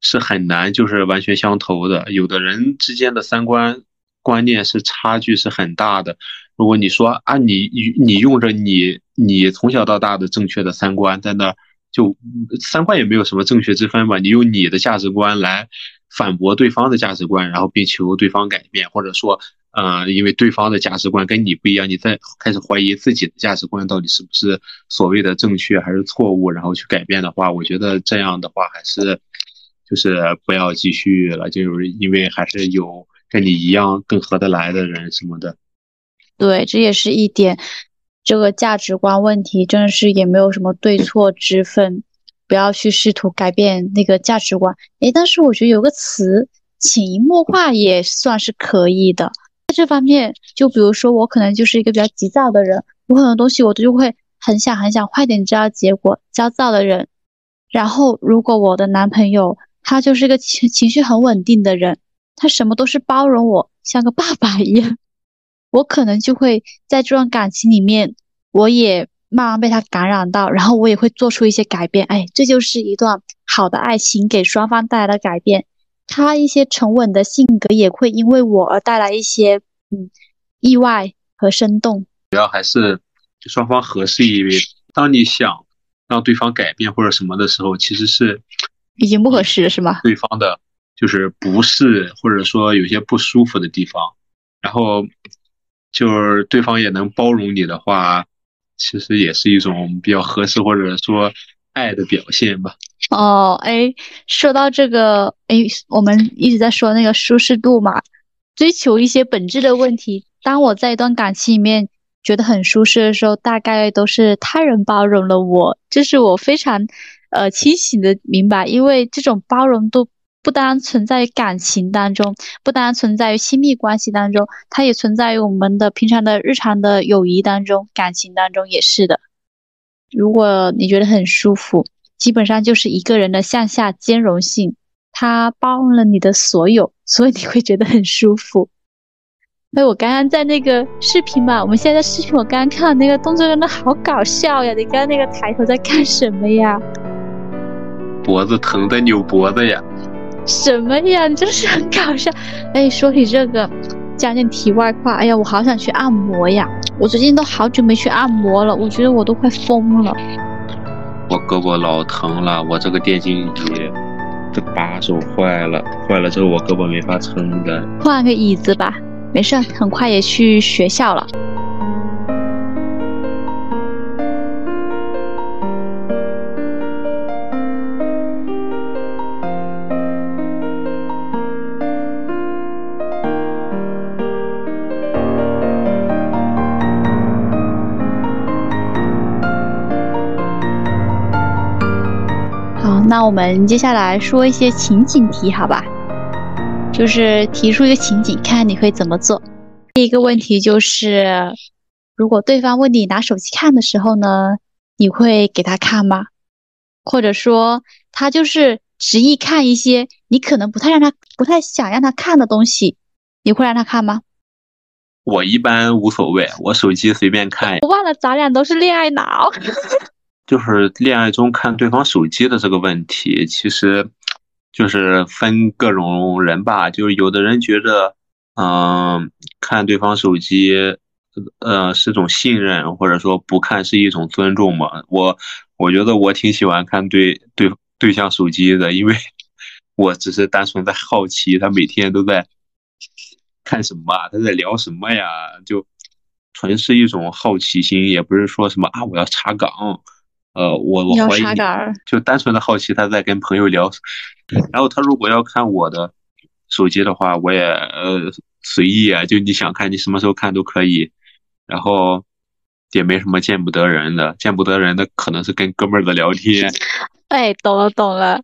是很难就是完全相投的，有的人之间的三观观念是差距是很大的。如果你说啊，你你用着你你从小到大的正确的三观在那，就三观也没有什么正确之分吧？你用你的价值观来反驳对方的价值观，然后并求对方改变，或者说，呃，因为对方的价值观跟你不一样，你在开始怀疑自己的价值观到底是不是所谓的正确还是错误，然后去改变的话，我觉得这样的话还是就是不要继续了，就是因为还是有跟你一样更合得来的人什么的。对，这也是一点。这个价值观问题真的是也没有什么对错之分，不要去试图改变那个价值观。诶，但是我觉得有个词潜移默化也算是可以的。在这方面，就比如说我可能就是一个比较急躁的人，我很多东西我都就会很想很想快点知道结果，焦躁的人。然后如果我的男朋友他就是一个情情绪很稳定的人，他什么都是包容我，像个爸爸一样。我可能就会在这段感情里面，我也慢慢被他感染到，然后我也会做出一些改变。哎，这就是一段好的爱情给双方带来的改变。他一些沉稳的性格也会因为我而带来一些嗯意外和生动。主要还是双方合适因为。当你想让对方改变或者什么的时候，其实是已经不合适了，是吗？对方的就是不是，或者说有些不舒服的地方，然后。就是对方也能包容你的话，其实也是一种比较合适或者说爱的表现吧。哦，哎，说到这个，哎，我们一直在说那个舒适度嘛，追求一些本质的问题。当我在一段感情里面觉得很舒适的时候，大概都是他人包容了我，这是我非常呃清醒的明白，因为这种包容度。不单存在于感情当中，不单存在于亲密关系当中，它也存在于我们的平常的日常的友谊当中，感情当中也是的。如果你觉得很舒服，基本上就是一个人的向下兼容性，它包容了你的所有，所以你会觉得很舒服。哎，我刚刚在那个视频嘛，我们现在视频，我刚刚看到那个动作真的好搞笑呀！你刚刚那个抬头在干什么呀？脖子疼的扭脖子呀。什么呀？你真是很搞笑。哎，说起这个，讲点题外话。哎呀，我好想去按摩呀！我最近都好久没去按摩了，我觉得我都快疯了。我胳膊老疼了，我这个电竞椅的把手坏了，坏了之后我胳膊没法撑的。换个椅子吧，没事，很快也去学校了。那我们接下来说一些情景题，好吧？就是提出一个情景，看你会怎么做。第一个问题就是，如果对方问你拿手机看的时候呢，你会给他看吗？或者说他就是执意看一些你可能不太让他、不太想让他看的东西，你会让他看吗？我一般无所谓，我手机随便看。我忘了，咱俩都是恋爱脑。就是恋爱中看对方手机的这个问题，其实就是分各种人吧。就是有的人觉得，嗯，看对方手机，呃，是种信任，或者说不看是一种尊重嘛。我我觉得我挺喜欢看对对对象手机的，因为 我只是单纯在好奇他每天都在看什么啊，他在聊什么呀？就纯是一种好奇心，也不是说什么啊，我要查岗。呃，我我怀疑，就单纯的好奇他在跟朋友聊，然后他如果要看我的手机的话，我也呃随意啊，就你想看你什么时候看都可以，然后也没什么见不得人的，见不得人的可能是跟哥们儿的聊天。哎，懂了懂了，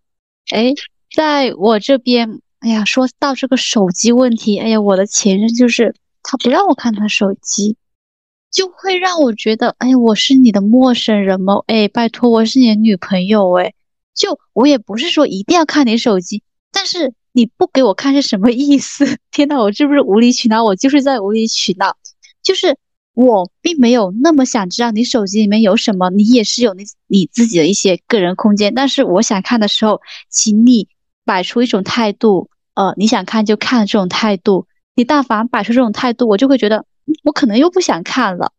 哎，在我这边，哎呀，说到这个手机问题，哎呀，我的前任就是他不让我看他手机。就会让我觉得，哎，我是你的陌生人吗？哎，拜托，我是你的女朋友，哎，就我也不是说一定要看你手机，但是你不给我看是什么意思？天呐，我是不是无理取闹？我就是在无理取闹，就是我并没有那么想知道你手机里面有什么，你也是有你你自己的一些个人空间，但是我想看的时候，请你摆出一种态度，呃，你想看就看这种态度，你但凡摆出这种态度，我就会觉得。我可能又不想看了，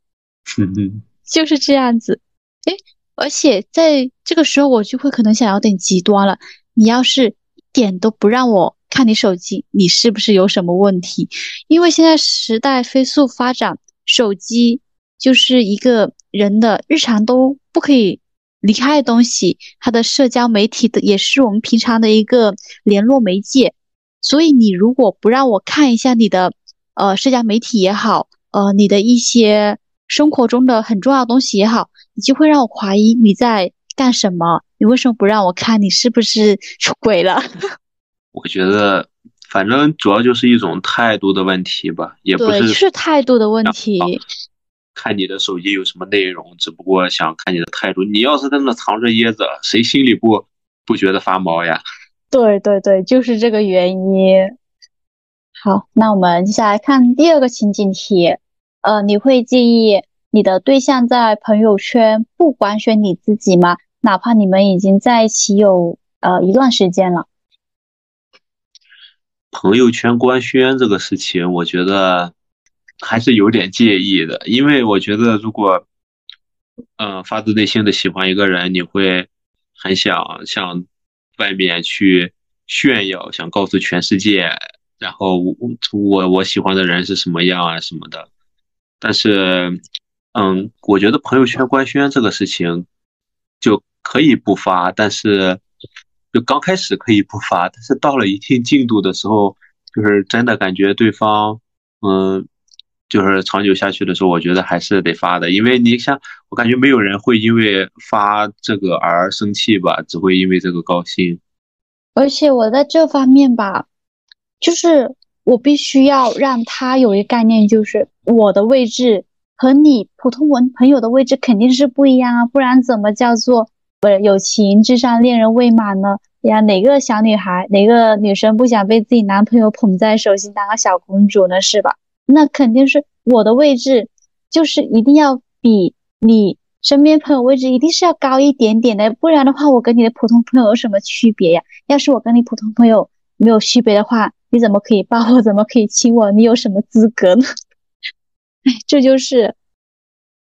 嗯嗯就是这样子。哎，而且在这个时候，我就会可能想要点极端了。你要是一点都不让我看你手机，你是不是有什么问题？因为现在时代飞速发展，手机就是一个人的日常都不可以离开的东西。它的社交媒体的也是我们平常的一个联络媒介。所以你如果不让我看一下你的呃社交媒体也好，呃你的一些生活中的很重要的东西也好，你就会让我怀疑你在干什么？你为什么不让我看？你是不是出轨了？我觉得，反正主要就是一种态度的问题吧，也不是是态度的问题。看你的手机有什么内容，只不过想看你的态度。你要是在那藏着掖着，谁心里不不觉得发毛呀？对对对，就是这个原因。好，那我们接下来看第二个情景题。呃，你会介意你的对象在朋友圈不官宣你自己吗？哪怕你们已经在一起有呃一段时间了。朋友圈官宣这个事情，我觉得还是有点介意的，因为我觉得如果，嗯，发自内心的喜欢一个人，你会很想向外面去炫耀，想告诉全世界，然后我我我喜欢的人是什么样啊什么的。但是，嗯，我觉得朋友圈官宣这个事情就可以不发，但是。就刚开始可以不发，但是到了一定进度的时候，就是真的感觉对方，嗯，就是长久下去的时候，我觉得还是得发的，因为你像我感觉没有人会因为发这个而生气吧，只会因为这个高兴。而且我在这方面吧，就是我必须要让他有一个概念，就是我的位置和你普通文朋友的位置肯定是不一样啊，不然怎么叫做？不是友情至上，恋人未满呢？呀，哪个小女孩，哪个女生不想被自己男朋友捧在手心当个小公主呢？是吧？那肯定是我的位置，就是一定要比你身边朋友位置一定是要高一点点的，不然的话，我跟你的普通朋友有什么区别呀？要是我跟你普通朋友没有区别的话，你怎么可以抱我？怎么可以亲我？你有什么资格呢？哎，这就是。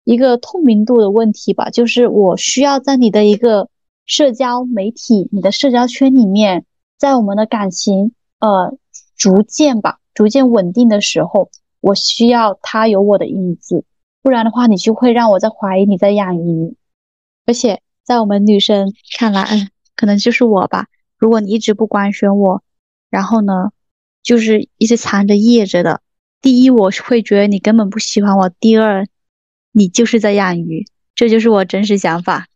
一个透明度的问题吧，就是我需要在你的一个社交媒体、你的社交圈里面，在我们的感情呃逐渐吧、逐渐稳定的时候，我需要他有我的影子，不然的话，你就会让我在怀疑你在养鱼。而且在我们女生看来，嗯，可能就是我吧。如果你一直不官宣我，然后呢，就是一直藏着掖着的，第一，我会觉得你根本不喜欢我；第二，你就是在养鱼，这就是我真实想法。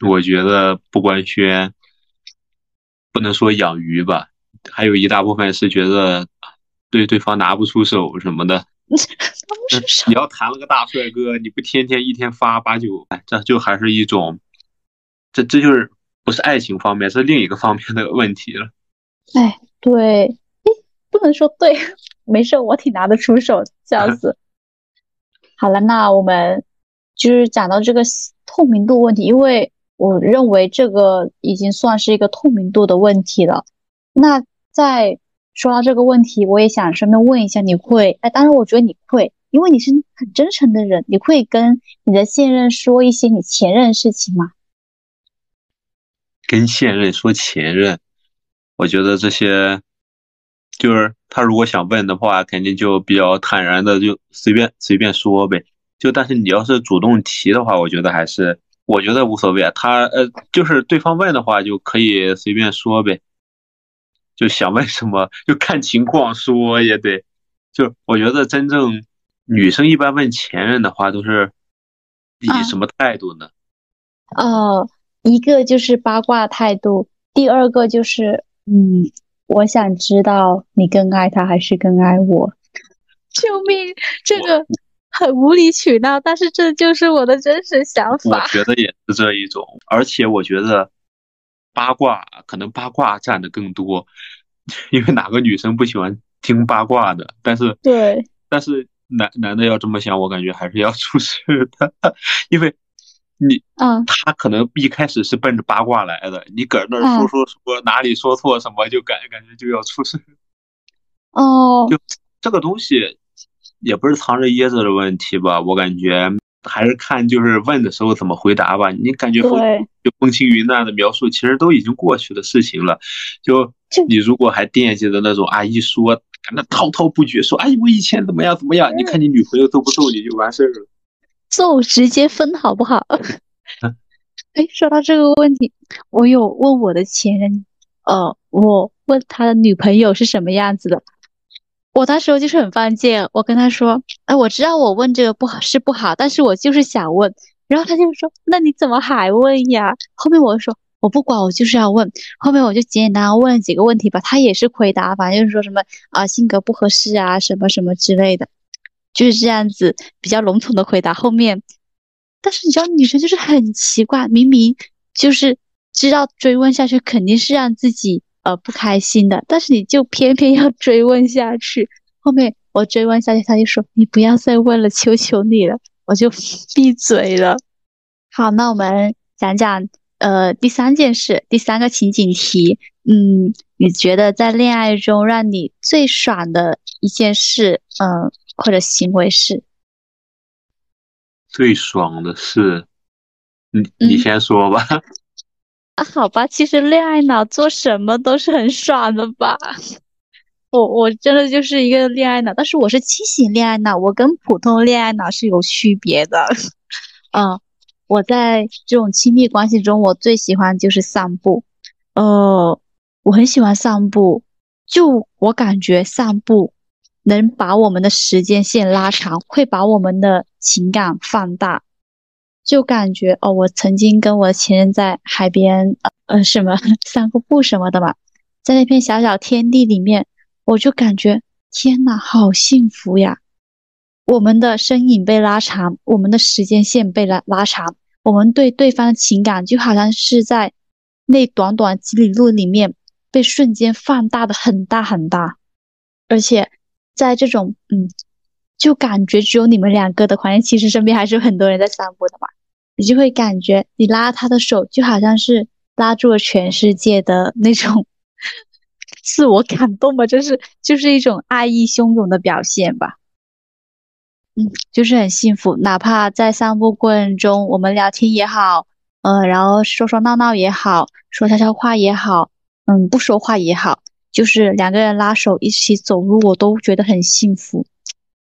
我觉得不官宣，不能说养鱼吧，还有一大部分是觉得对对方拿不出手什么的。你要谈了个大帅哥，你不天天一天发八九，这就还是一种，这这就是不是爱情方面，是另一个方面的问题了。哎，对，哎，不能说对，没事，我挺拿得出手，笑死。好了，那我们就是讲到这个透明度问题，因为我认为这个已经算是一个透明度的问题了。那在说到这个问题，我也想顺便问一下，你会？哎，当然，我觉得你会，因为你是很真诚的人，你会跟你的现任说一些你前任事情吗？跟现任说前任，我觉得这些。就是他如果想问的话，肯定就比较坦然的就随便随便说呗。就但是你要是主动提的话，我觉得还是我觉得无所谓啊。他呃，就是对方问的话就可以随便说呗。就想问什么就看情况说也得。就我觉得真正女生一般问前任的话都是以什么态度呢？哦，一个就是八卦态度，第二个就是嗯。我想知道你更爱他还是更爱我？救命！这个很无理取闹，但是这就是我的真实想法。我觉得也是这一种，而且我觉得八卦可能八卦占的更多，因为哪个女生不喜欢听八卦的？但是对，但是男男的要这么想，我感觉还是要 出事的，因为。你嗯，他可能一开始是奔着八卦来的，你搁那儿说说说哪里说错什么，就感感觉就要出事。哦，就这个东西也不是藏着掖着的问题吧？我感觉还是看就是问的时候怎么回答吧。你感觉风就风轻云淡的描述，其实都已经过去的事情了。就你如果还惦记着那种啊一说那滔滔不绝，说哎我以前怎么样怎么样，你看你女朋友揍不揍你就完事儿了。揍直接分好不好？哎，说到这个问题，我有问我的前任，呃，我问他的女朋友是什么样子的。我当时就是很犯贱，我跟他说：“哎，我知道我问这个不好是不好，但是我就是想问。”然后他就说：“那你怎么还问呀？”后面我说：“我不管，我就是要问。”后面我就简简单单问了几个问题吧，他也是回答，反正就是说什么啊性格不合适啊，什么什么之类的，就是这样子比较笼统的回答。后面，但是你知道女生就是很奇怪，明明就是知道追问下去肯定是让自己呃不开心的，但是你就偏偏要追问下去。后面我追问下去，他就说：“你不要再问了，求求你了。”我就 闭嘴了。好，那我们讲讲呃第三件事，第三个情景题。嗯，你觉得在恋爱中让你最爽的一件事，嗯，或者行为是？最爽的事，你你先说吧。啊，好吧，其实恋爱脑做什么都是很爽的吧。我我真的就是一个恋爱脑，但是我是清醒恋爱脑，我跟普通恋爱脑是有区别的。嗯，我在这种亲密关系中，我最喜欢就是散步。呃，我很喜欢散步，就我感觉散步能把我们的时间线拉长，会把我们的情感放大。就感觉哦，我曾经跟我的前任在海边，呃，什么 散个步什么的嘛，在那片小小天地里面。我就感觉天呐，好幸福呀！我们的身影被拉长，我们的时间线被拉拉长，我们对对方的情感就好像是在那短短几里路里面被瞬间放大的很大很大。而且在这种嗯，就感觉只有你们两个的环境，其实身边还是有很多人在散步的嘛，你就会感觉你拉他的手，就好像是拉住了全世界的那种。自我感动吧，就是就是一种爱意汹涌的表现吧。嗯，就是很幸福，哪怕在散步过程中，我们聊天也好，呃，然后说说闹闹也好，说悄悄话也好，嗯，不说话也好，就是两个人拉手一起走路，我都觉得很幸福。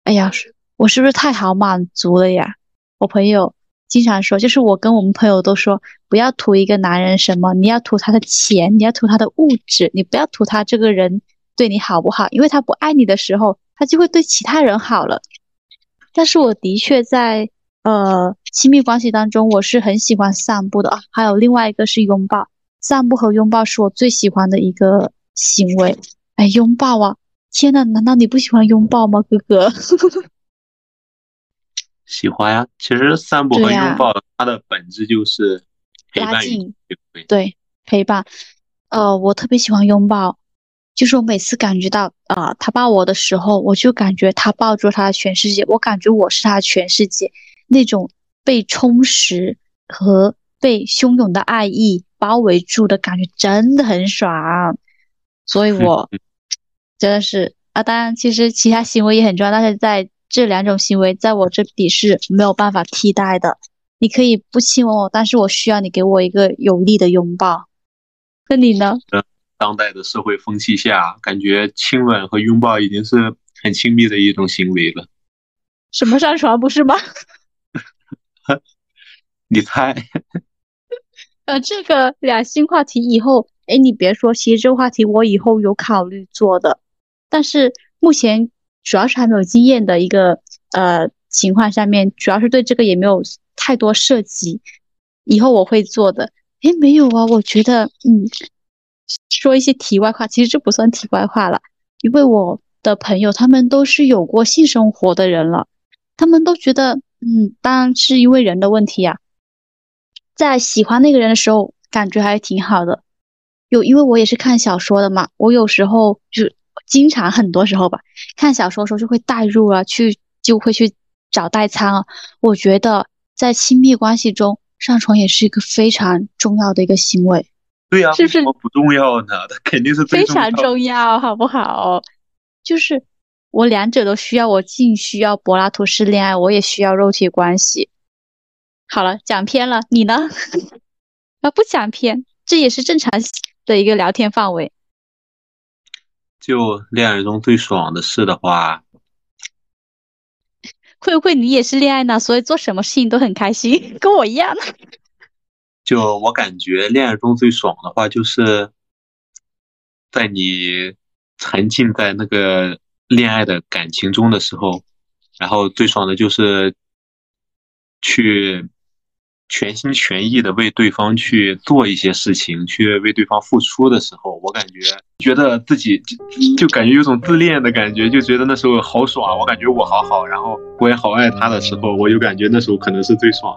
哎呀，我是不是太好满足了呀？我朋友。经常说，就是我跟我们朋友都说，不要图一个男人什么，你要图他的钱，你要图他的物质，你不要图他这个人对你好不好，因为他不爱你的时候，他就会对其他人好了。但是我的确在呃亲密关系当中，我是很喜欢散步的啊，还有另外一个是拥抱，散步和拥抱是我最喜欢的一个行为。哎，拥抱啊！天呐，难道你不喜欢拥抱吗，哥哥？喜欢呀，其实散步和拥抱，它的本质就是拉近，对陪伴。呃，我特别喜欢拥抱，就是我每次感觉到啊，他抱我的时候，我就感觉他抱住他的全世界，我感觉我是他的全世界，那种被充实和被汹涌的爱意包围住的感觉真的很爽。所以我真的是啊，当然其实其他行为也很重要，但是在。这两种行为在我这里是没有办法替代的。你可以不亲吻我，但是我需要你给我一个有力的拥抱。那你呢？当代的社会风气下，感觉亲吻和拥抱已经是很亲密的一种行为了。什么上床不是吗？你猜？呃，这个两性话题以后，哎，你别说，其实这个话题我以后有考虑做的，但是目前。主要是还没有经验的一个呃情况下面，主要是对这个也没有太多涉及，以后我会做的。诶，没有啊，我觉得嗯，说一些题外话，其实这不算题外话了，因为我的朋友他们都是有过性生活的人了，他们都觉得嗯，当然是因为人的问题呀，在喜欢那个人的时候感觉还挺好的，有因为我也是看小说的嘛，我有时候就。经常很多时候吧，看小说的时候就会代入啊，去就会去找代餐啊。我觉得在亲密关系中上床也是一个非常重要的一个行为。对呀，是不是不重要呢？它肯定是非常重要，好不好？就是我两者都需要，我既需要柏拉图式恋爱，我也需要肉体关系。好了，讲偏了，你呢？啊，不讲偏，这也是正常的一个聊天范围。就恋爱中最爽的事的话，会不会你也是恋爱脑，所以做什么事情都很开心，跟我一样？就我感觉恋爱中最爽的话，就是在你沉浸在那个恋爱的感情中的时候，然后最爽的就是去。全心全意的为对方去做一些事情，去为对方付出的时候，我感觉觉得自己就就感觉有种自恋的感觉，就觉得那时候好爽。我感觉我好好，然后我也好爱他的时候，我就感觉那时候可能是最爽。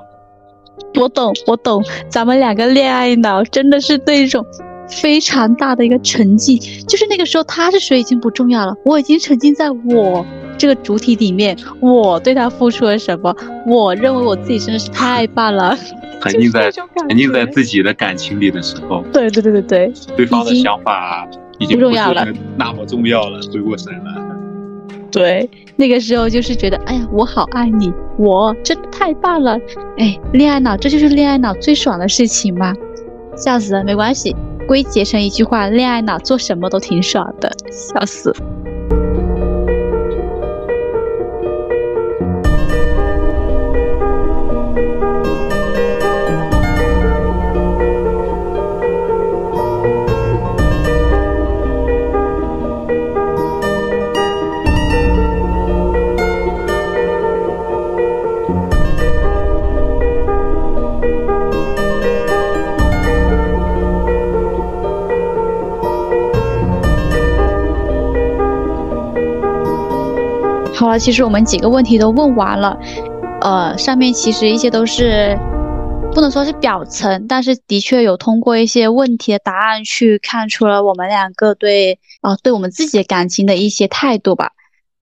我懂，我懂，咱们两个恋爱脑真的是对一种非常大的一个沉浸，就是那个时候他是谁已经不重要了，我已经沉浸在我。这个主体里面，我对他付出了什么？我认为我自己真的是太棒了。沉浸在沉浸在自己的感情里的时候，对对对对对，对方的想法已经不重要了，那么重要了，回过神了。对，那个时候就是觉得，哎呀，我好爱你，我真的太棒了。哎，恋爱脑，这就是恋爱脑最爽的事情吗？笑死了，没关系，归结成一句话，恋爱脑做什么都挺爽的，笑死。其实我们几个问题都问完了，呃，上面其实一些都是不能说是表层，但是的确有通过一些问题的答案去看出了我们两个对啊，对我们自己的感情的一些态度吧。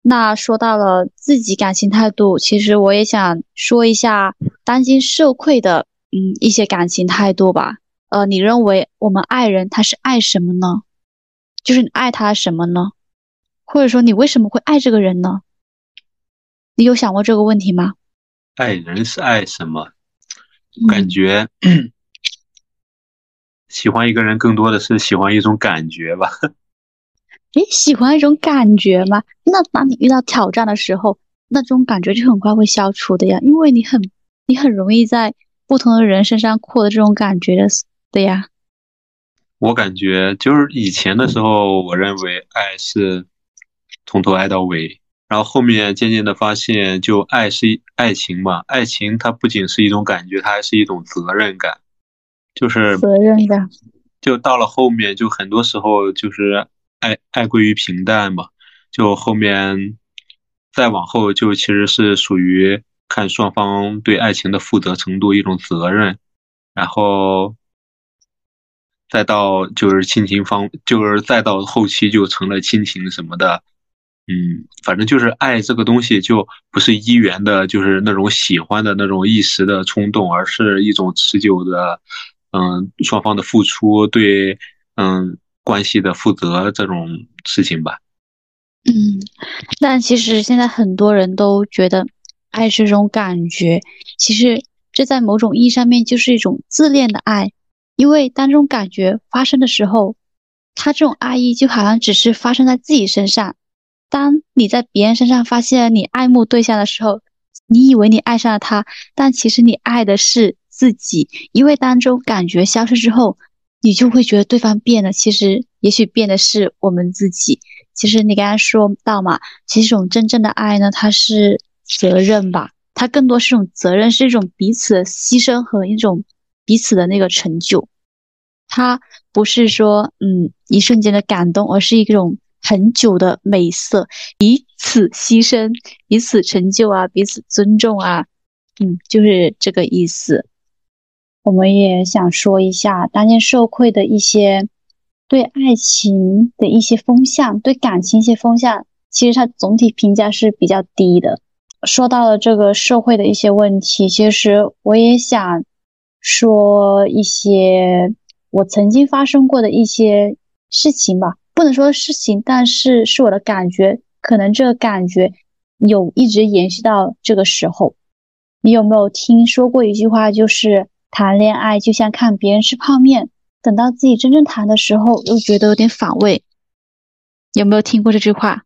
那说到了自己感情态度，其实我也想说一下当今社会的嗯一些感情态度吧。呃，你认为我们爱人他是爱什么呢？就是你爱他什么呢？或者说你为什么会爱这个人呢？你有想过这个问题吗？爱人是爱什么？感觉喜欢一个人更多的是喜欢一种感觉吧。诶，喜欢一种感觉吗？那当你遇到挑战的时候，那种感觉就很快会消除的呀，因为你很你很容易在不同的人身上获得这种感觉的的呀。我感觉就是以前的时候，我认为爱是从头爱到尾。然后后面渐渐的发现，就爱是爱情嘛，爱情它不仅是一种感觉，它还是一种责任感，就是责任感。就到了后面，就很多时候就是爱爱归于平淡嘛，就后面再往后，就其实是属于看双方对爱情的负责程度一种责任，然后再到就是亲情方，就是再到后期就成了亲情什么的。嗯，反正就是爱这个东西，就不是一元的，就是那种喜欢的那种一时的冲动，而是一种持久的，嗯，双方的付出，对，嗯，关系的负责这种事情吧。嗯，但其实现在很多人都觉得爱是一种感觉，其实这在某种意义上面就是一种自恋的爱，因为当这种感觉发生的时候，他这种爱意就好像只是发生在自己身上。当你在别人身上发现你爱慕对象的时候，你以为你爱上了他，但其实你爱的是自己。因为当中感觉消失之后，你就会觉得对方变了。其实，也许变的是我们自己。其实你刚才说到嘛，其实这种真正的爱呢，它是责任吧？它更多是一种责任，是一种彼此的牺牲和一种彼此的那个成就。它不是说嗯一瞬间的感动，而是一种。很久的美色，彼此牺牲，彼此成就啊，彼此尊重啊，嗯，就是这个意思。我们也想说一下当今社会的一些对爱情的一些风向，对感情一些风向，其实它总体评价是比较低的。说到了这个社会的一些问题，其实我也想说一些我曾经发生过的一些事情吧。不能说事情，但是是我的感觉，可能这个感觉有一直延续到这个时候。你有没有听说过一句话，就是谈恋爱就像看别人吃泡面，等到自己真正谈的时候，又觉得有点反胃。有没有听过这句话？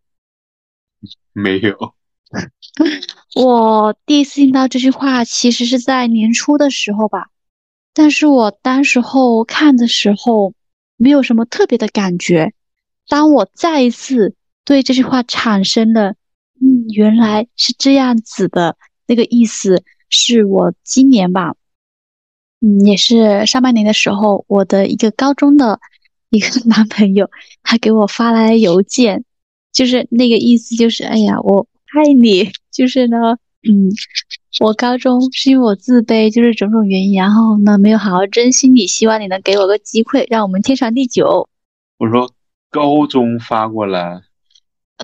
没有。我第一次听到这句话，其实是在年初的时候吧，但是我当时候看的时候，没有什么特别的感觉。当我再一次对这句话产生了，嗯，原来是这样子的那个意思，是我今年吧，嗯，也是上半年的时候，我的一个高中的一个男朋友，他给我发来邮件，就是那个意思，就是哎呀，我爱你，就是呢，嗯，我高中是因为我自卑，就是种种原因，然后呢没有好好珍惜你，希望你能给我个机会，让我们天长地久。我说。高中发过来，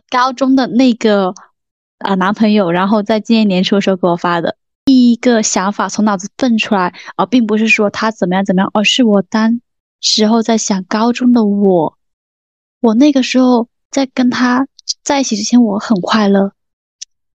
高中的那个啊男朋友，然后在今年年初的时候给我发的。第一个想法从脑子蹦出来啊，并不是说他怎么样怎么样，而是我当时候在想高中的我，我那个时候在跟他在一起之前，我很快乐，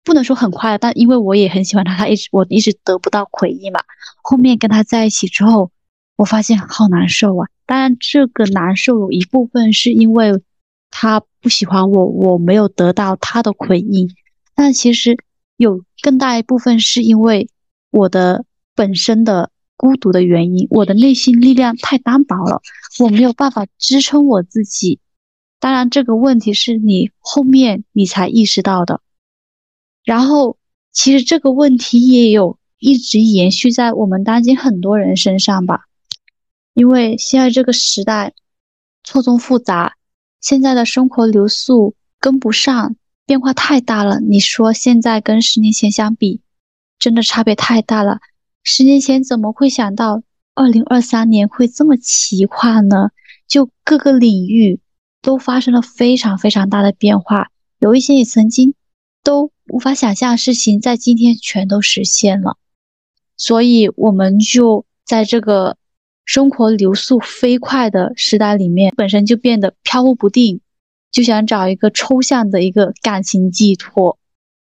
不能说很快乐，但因为我也很喜欢他，他一直我一直得不到回应嘛。后面跟他在一起之后，我发现好难受啊。当然，这个难受有一部分是因为他不喜欢我，我没有得到他的回应。但其实有更大一部分是因为我的本身的孤独的原因，我的内心力量太单薄了，我没有办法支撑我自己。当然，这个问题是你后面你才意识到的。然后，其实这个问题也有一直延续在我们当今很多人身上吧。因为现在这个时代错综复杂，现在的生活流速跟不上，变化太大了。你说现在跟十年前相比，真的差别太大了。十年前怎么会想到二零二三年会这么奇幻呢？就各个领域都发生了非常非常大的变化，有一些你曾经都无法想象的事情，在今天全都实现了。所以我们就在这个。生活流速飞快的时代里面，本身就变得飘忽不定，就想找一个抽象的一个感情寄托。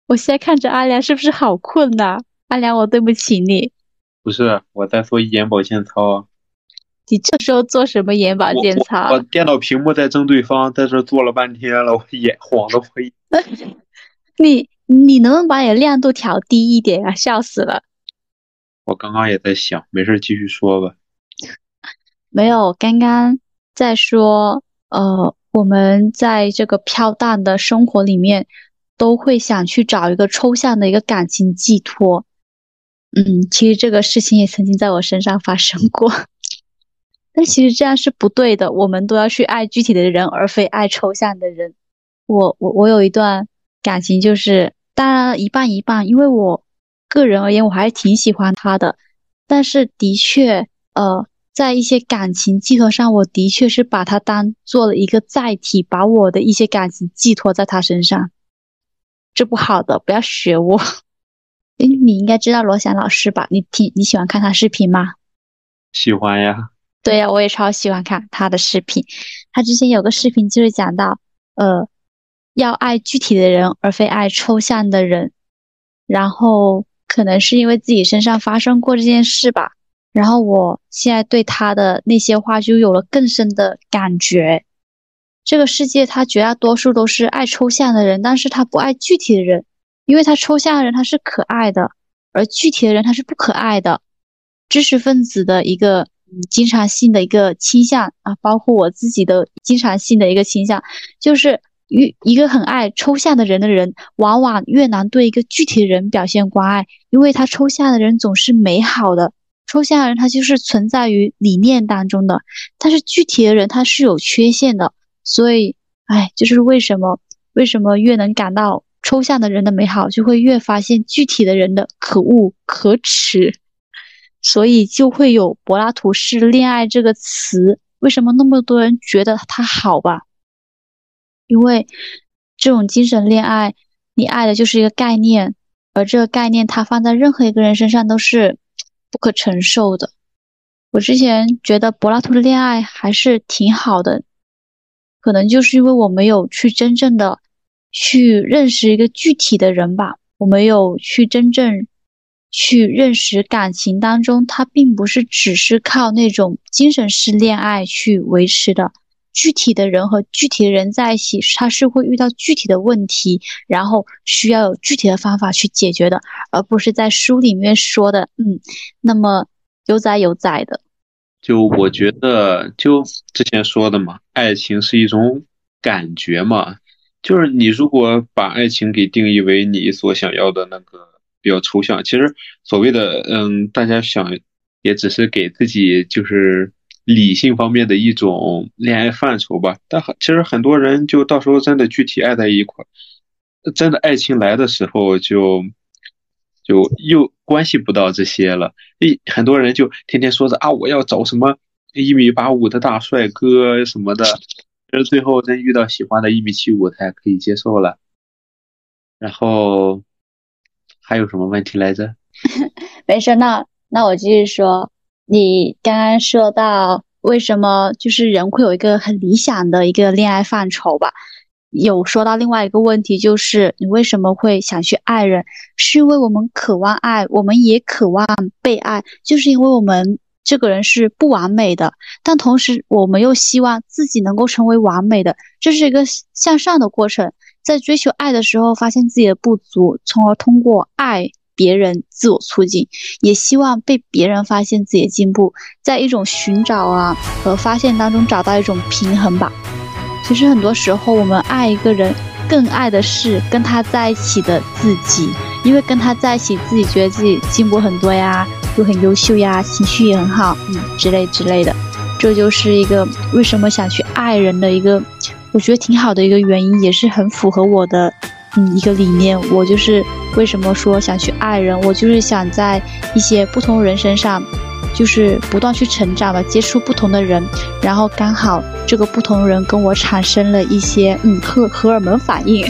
我现在看着阿良，是不是好困呐？阿良，我对不起你。不是，我在做眼保健操。你这时候做什么眼保健操？我电脑屏幕在正对方，在这坐了半天了，我眼晃的可以。你你能不能把你的亮度调低一点啊？笑死了。我刚刚也在想，没事继续说吧。没有，刚刚在说，呃，我们在这个飘荡的生活里面，都会想去找一个抽象的一个感情寄托。嗯，其实这个事情也曾经在我身上发生过，但其实这样是不对的。我们都要去爱具体的人，而非爱抽象的人。我我我有一段感情，就是当然一半一半，因为我个人而言，我还是挺喜欢他的，但是的确，呃。在一些感情寄托上，我的确是把他当做了一个载体，把我的一些感情寄托在他身上，这不好的，不要学我。哎，你应该知道罗翔老师吧？你挺你喜欢看他视频吗？喜欢呀。对呀，我也超喜欢看他的视频。他之前有个视频就是讲到，呃，要爱具体的人，而非爱抽象的人。然后可能是因为自己身上发生过这件事吧。然后我现在对他的那些话就有了更深的感觉。这个世界，他绝大多数都是爱抽象的人，但是他不爱具体的人，因为他抽象的人他是可爱的，而具体的人他是不可爱的。知识分子的一个经常性的一个倾向啊，包括我自己的经常性的一个倾向，就是越一个很爱抽象的人的人，往往越难对一个具体的人表现关爱，因为他抽象的人总是美好的。抽象人他就是存在于理念当中的，但是具体的人他是有缺陷的，所以，哎，就是为什么为什么越能感到抽象的人的美好，就会越发现具体的人的可恶可耻，所以就会有柏拉图式恋爱这个词。为什么那么多人觉得它好吧？因为这种精神恋爱，你爱的就是一个概念，而这个概念它放在任何一个人身上都是。不可承受的。我之前觉得柏拉图的恋爱还是挺好的，可能就是因为我没有去真正的去认识一个具体的人吧，我没有去真正去认识感情当中，它并不是只是靠那种精神式恋爱去维持的。具体的人和具体的人在一起，他是会遇到具体的问题，然后需要有具体的方法去解决的，而不是在书里面说的，嗯，那么悠哉悠哉的。就我觉得，就之前说的嘛，爱情是一种感觉嘛，就是你如果把爱情给定义为你所想要的那个比较抽象，其实所谓的嗯，大家想也只是给自己就是理性方面的一种恋爱范畴吧。但很其实很多人就到时候真的具体爱在一块，真的爱情来的时候就就又关系不到这些了。一很多人就天天说着啊，我要找什么一米八五的大帅哥什么的。是最后真遇到喜欢的一米七五，他也可以接受了。然后还有什么问题来着？没事，那那我继续说。你刚刚说到为什么就是人会有一个很理想的一个恋爱范畴吧？有说到另外一个问题，就是你为什么会想去爱人？是因为我们渴望爱，我们也渴望被爱，就是因为我们。这个人是不完美的，但同时我们又希望自己能够成为完美的，这是一个向上的过程。在追求爱的时候，发现自己的不足，从而通过爱别人自我促进，也希望被别人发现自己的进步，在一种寻找啊和发现当中找到一种平衡吧。其实很多时候，我们爱一个人，更爱的是跟他在一起的自己，因为跟他在一起，自己觉得自己进步很多呀。又很优秀呀，情绪也很好，嗯，之类之类的，这就是一个为什么想去爱人的一个，我觉得挺好的一个原因，也是很符合我的，嗯，一个理念。我就是为什么说想去爱人，我就是想在一些不同人身上，就是不断去成长吧，接触不同的人，然后刚好这个不同人跟我产生了一些，嗯，荷荷尔蒙反应。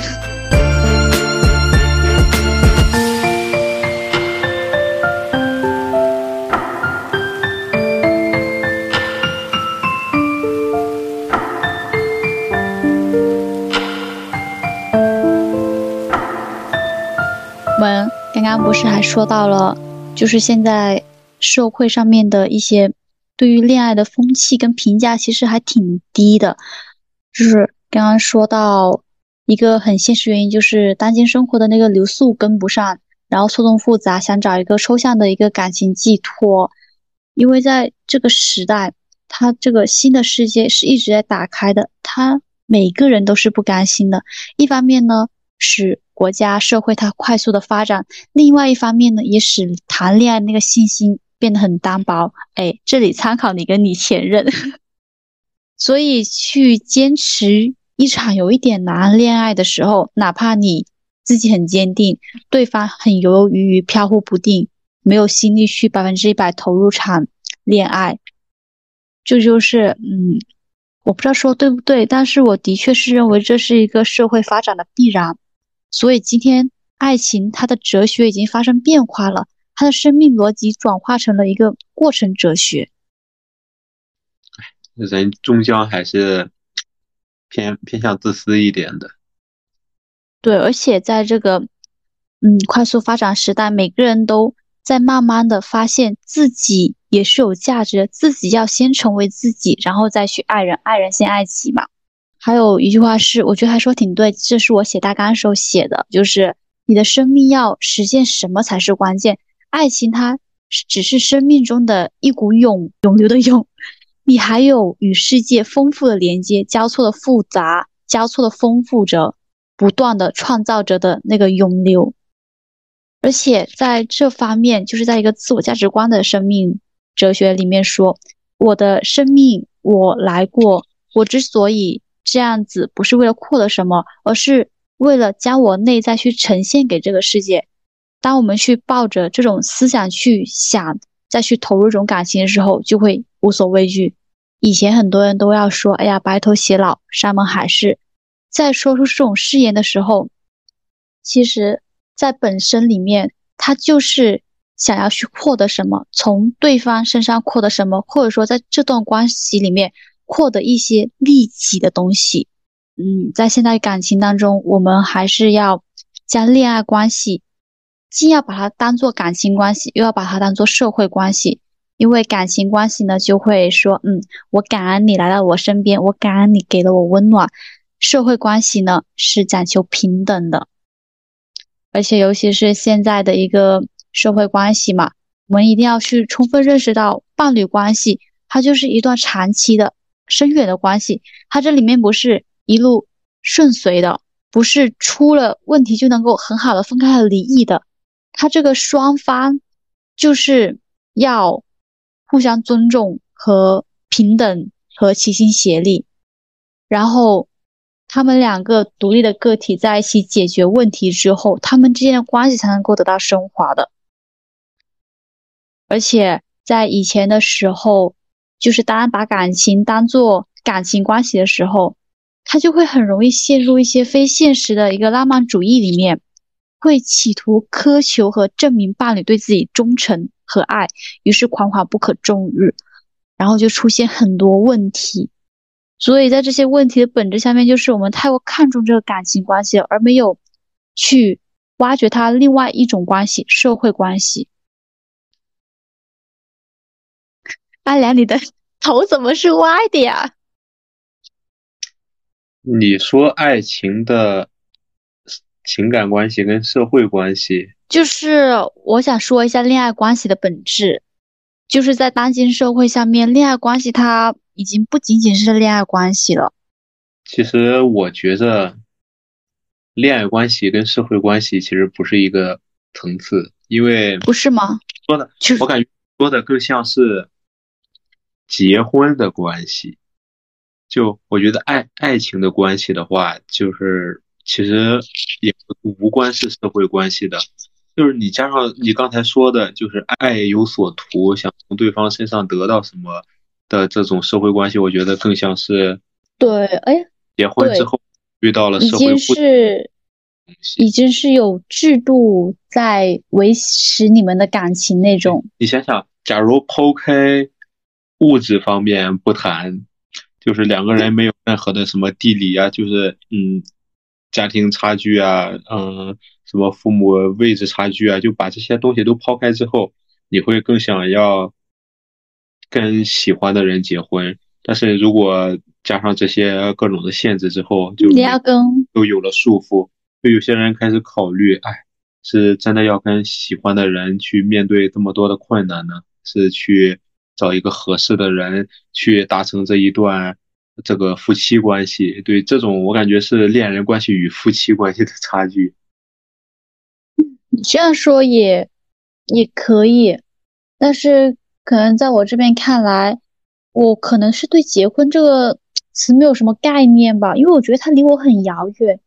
们刚刚不是还说到了，就是现在社会上面的一些对于恋爱的风气跟评价，其实还挺低的。就是刚刚说到一个很现实原因，就是当今生活的那个流速跟不上，然后错综复杂，想找一个抽象的一个感情寄托。因为在这个时代，他这个新的世界是一直在打开的，他每个人都是不甘心的。一方面呢是。国家社会它快速的发展，另外一方面呢，也使谈恋爱那个信心变得很单薄。哎，这里参考你跟你前任，所以去坚持一场有一点难恋爱的时候，哪怕你自己很坚定，对方很犹犹豫豫、飘忽不定，没有心力去百分之一百投入场恋爱，这就是嗯，我不知道说对不对，但是我的确是认为这是一个社会发展的必然。所以今天，爱情它的哲学已经发生变化了，它的生命逻辑转化成了一个过程哲学。人终将还是偏偏向自私一点的。对，而且在这个嗯快速发展时代，每个人都在慢慢的发现自己也是有价值，自己要先成为自己，然后再去爱人，爱人先爱己嘛。还有一句话是，我觉得还说挺对，这是我写大纲时候写的，就是你的生命要实现什么才是关键？爱情它只是生命中的一股涌涌流的涌，你还有与世界丰富的连接，交错的复杂，交错的丰富着，不断的创造着的那个涌流。而且在这方面，就是在一个自我价值观的生命哲学里面说，我的生命我来过，我之所以。这样子不是为了获得什么，而是为了将我内在去呈现给这个世界。当我们去抱着这种思想去想，再去投入这种感情的时候，就会无所畏惧。以前很多人都要说：“哎呀，白头偕老，山盟海誓。”在说出这种誓言的时候，其实，在本身里面，他就是想要去获得什么，从对方身上获得什么，或者说在这段关系里面。获得一些利己的东西，嗯，在现在感情当中，我们还是要将恋爱关系，既要把它当做感情关系，又要把它当做社会关系。因为感情关系呢，就会说，嗯，我感恩你来到我身边，我感恩你给了我温暖。社会关系呢，是讲求平等的，而且尤其是现在的一个社会关系嘛，我们一定要去充分认识到，伴侣关系它就是一段长期的。深远的关系，它这里面不是一路顺遂的，不是出了问题就能够很好的分开和离异的。他这个双方就是要互相尊重和平等和齐心协力，然后他们两个独立的个体在一起解决问题之后，他们之间的关系才能够得到升华的。而且在以前的时候，就是当把感情当做感情关系的时候，他就会很容易陷入一些非现实的一个浪漫主义里面。会企图苛求和证明伴侣对自己忠诚和爱，于是惶惶不可终日，然后就出现很多问题。所以在这些问题的本质下面，就是我们太过看重这个感情关系，而没有去挖掘它另外一种关系——社会关系。阿良，你的 头怎么是歪的呀？你说爱情的。情感关系跟社会关系，就是我想说一下恋爱关系的本质，就是在当今社会下面，恋爱关系它已经不仅仅是恋爱关系了。其实我觉着，恋爱关系跟社会关系其实不是一个层次，因为不是吗？说的，我感觉说的更像是结婚的关系。就我觉得爱爱情的关系的话，就是。其实也无关是社会关系的，就是你加上你刚才说的，就是爱有所图，想从对方身上得到什么的这种社会关系，我觉得更像是对，哎，结婚之后遇到了社会已经是已经是有制度在维持你们的感情那种。你想想，假如抛开物质方面不谈，就是两个人没有任何的什么地理啊，就是嗯。家庭差距啊，嗯，什么父母位置差距啊，就把这些东西都抛开之后，你会更想要跟喜欢的人结婚。但是如果加上这些各种的限制之后，就你要跟都有了束缚，就有些人开始考虑，哎，是真的要跟喜欢的人去面对这么多的困难呢，是去找一个合适的人去达成这一段。这个夫妻关系，对这种我感觉是恋人关系与夫妻关系的差距。你这样说也也可以，但是可能在我这边看来，我可能是对结婚这个词没有什么概念吧，因为我觉得它离我很遥远。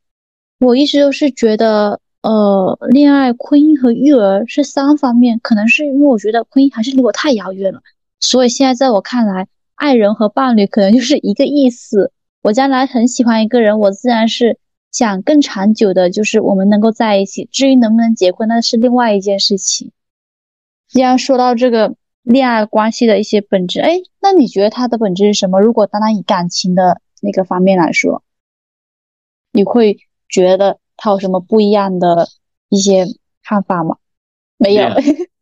我一直都是觉得，呃，恋爱、婚姻和育儿是三方面，可能是因为我觉得婚姻还是离我太遥远了，所以现在在我看来。爱人和伴侣可能就是一个意思。我将来很喜欢一个人，我自然是想更长久的，就是我们能够在一起。至于能不能结婚，那是另外一件事情。既然说到这个恋爱关系的一些本质，哎，那你觉得它的本质是什么？如果单单以感情的那个方面来说，你会觉得它有什么不一样的一些看法吗？没有，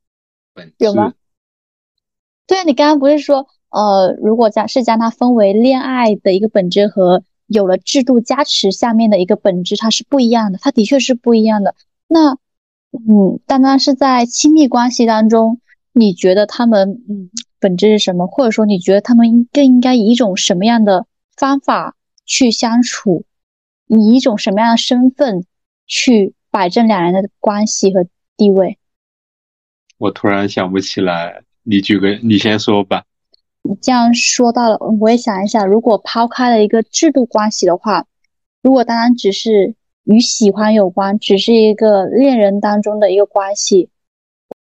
有吗？对啊，你刚刚不是说？呃，如果将是将它分为恋爱的一个本质和有了制度加持下面的一个本质，它是不一样的。它的确是不一样的。那，嗯，单单是在亲密关系当中，你觉得他们嗯本质是什么？或者说你觉得他们应更应该以一种什么样的方法去相处，以一种什么样的身份去摆正两人的关系和地位？我突然想不起来，你举个，你先说吧。你这样说到了，我也想一下，如果抛开了一个制度关系的话，如果单单只是与喜欢有关，只是一个恋人当中的一个关系，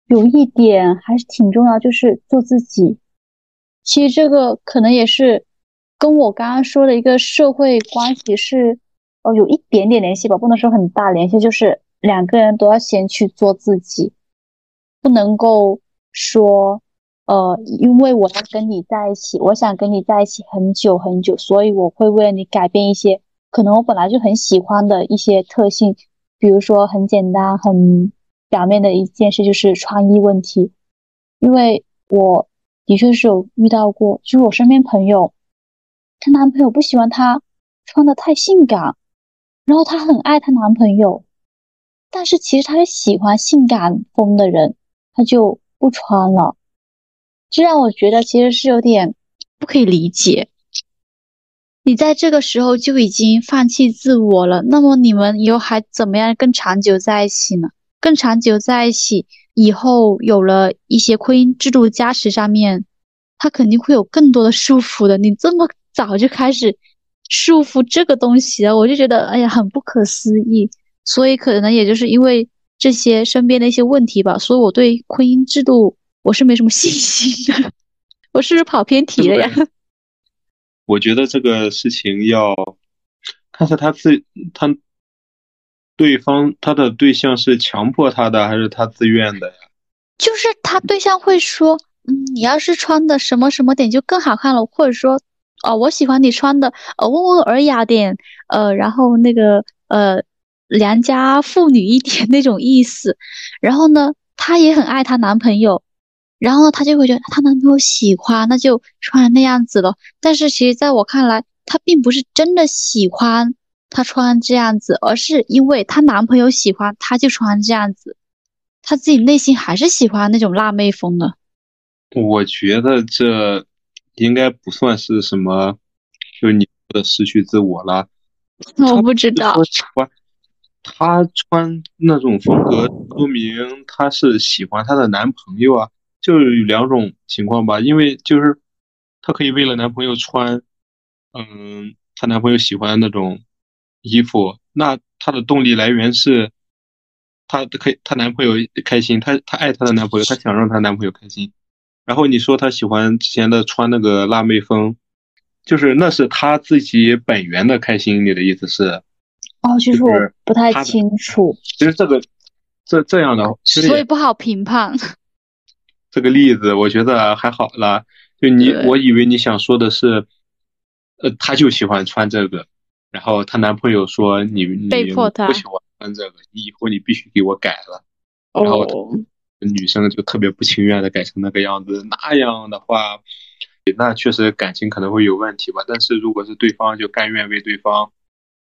有一点还是挺重要，就是做自己。其实这个可能也是跟我刚刚说的一个社会关系是，哦，有一点点联系吧，不能说很大联系，就是两个人都要先去做自己，不能够说。呃，因为我要跟你在一起，我想跟你在一起很久很久，所以我会为了你改变一些可能我本来就很喜欢的一些特性，比如说很简单、很表面的一件事就是穿衣问题，因为我的确是有遇到过，就是我身边朋友，她男朋友不喜欢她穿的太性感，然后她很爱她男朋友，但是其实她是喜欢性感风的人，她就不穿了。这让我觉得其实是有点不可以理解。你在这个时候就已经放弃自我了，那么你们以后还怎么样更长久在一起呢？更长久在一起以后，有了一些婚姻制度加持上面，他肯定会有更多的束缚的。你这么早就开始束缚这个东西了，我就觉得哎呀，很不可思议。所以可能也就是因为这些身边的一些问题吧，所以我对婚姻制度我是没什么信心的。我是不是跑偏题了呀？我觉得这个事情要看是他自他对方他的对象是强迫他的还是他自愿的呀？就是他对象会说，嗯，你要是穿的什么什么点就更好看了，或者说，哦，我喜欢你穿的呃温文尔雅点，呃，然后那个呃良家妇女一点那种意思。然后呢，她也很爱她男朋友。然后呢，她就会觉得她男朋友喜欢，那就穿那样子了。但是其实在我看来，她并不是真的喜欢她穿这样子，而是因为她男朋友喜欢，她就穿这样子。她自己内心还是喜欢那种辣妹风的。我觉得这应该不算是什么，就是你的失去自我了。我不知道。她穿那种风格，说明她是喜欢她的男朋友啊。就有两种情况吧，因为就是她可以为了男朋友穿，嗯，她男朋友喜欢那种衣服，那她的动力来源是，她可以她男朋友开心，她她爱她的男朋友，她想让她男朋友开心。然后你说她喜欢之前的穿那个辣妹风，就是那是她自己本源的开心。你的意思是？哦，其实我不太清楚。其实这个这这样的，所以不好评判。这个例子我觉得还好啦，就你，我以为你想说的是，呃，她就喜欢穿这个，然后她男朋友说你你不喜欢穿这个，你以后你必须给我改了，然后女生就特别不情愿的改成那个样子，那样的话，那确实感情可能会有问题吧。但是如果是对方就甘愿为对方，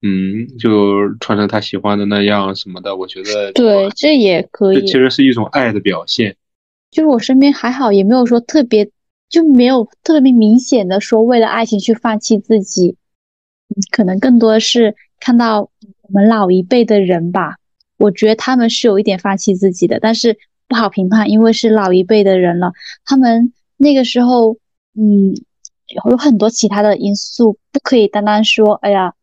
嗯，就穿成他喜欢的那样什么的，我觉得对，这也可以，这其实是一种爱的表现。就是我身边还好，也没有说特别，就没有特别明显的说为了爱情去放弃自己。嗯可能更多的是看到我们老一辈的人吧，我觉得他们是有一点放弃自己的，但是不好评判，因为是老一辈的人了。他们那个时候，嗯，有很多其他的因素，不可以单单说，哎呀，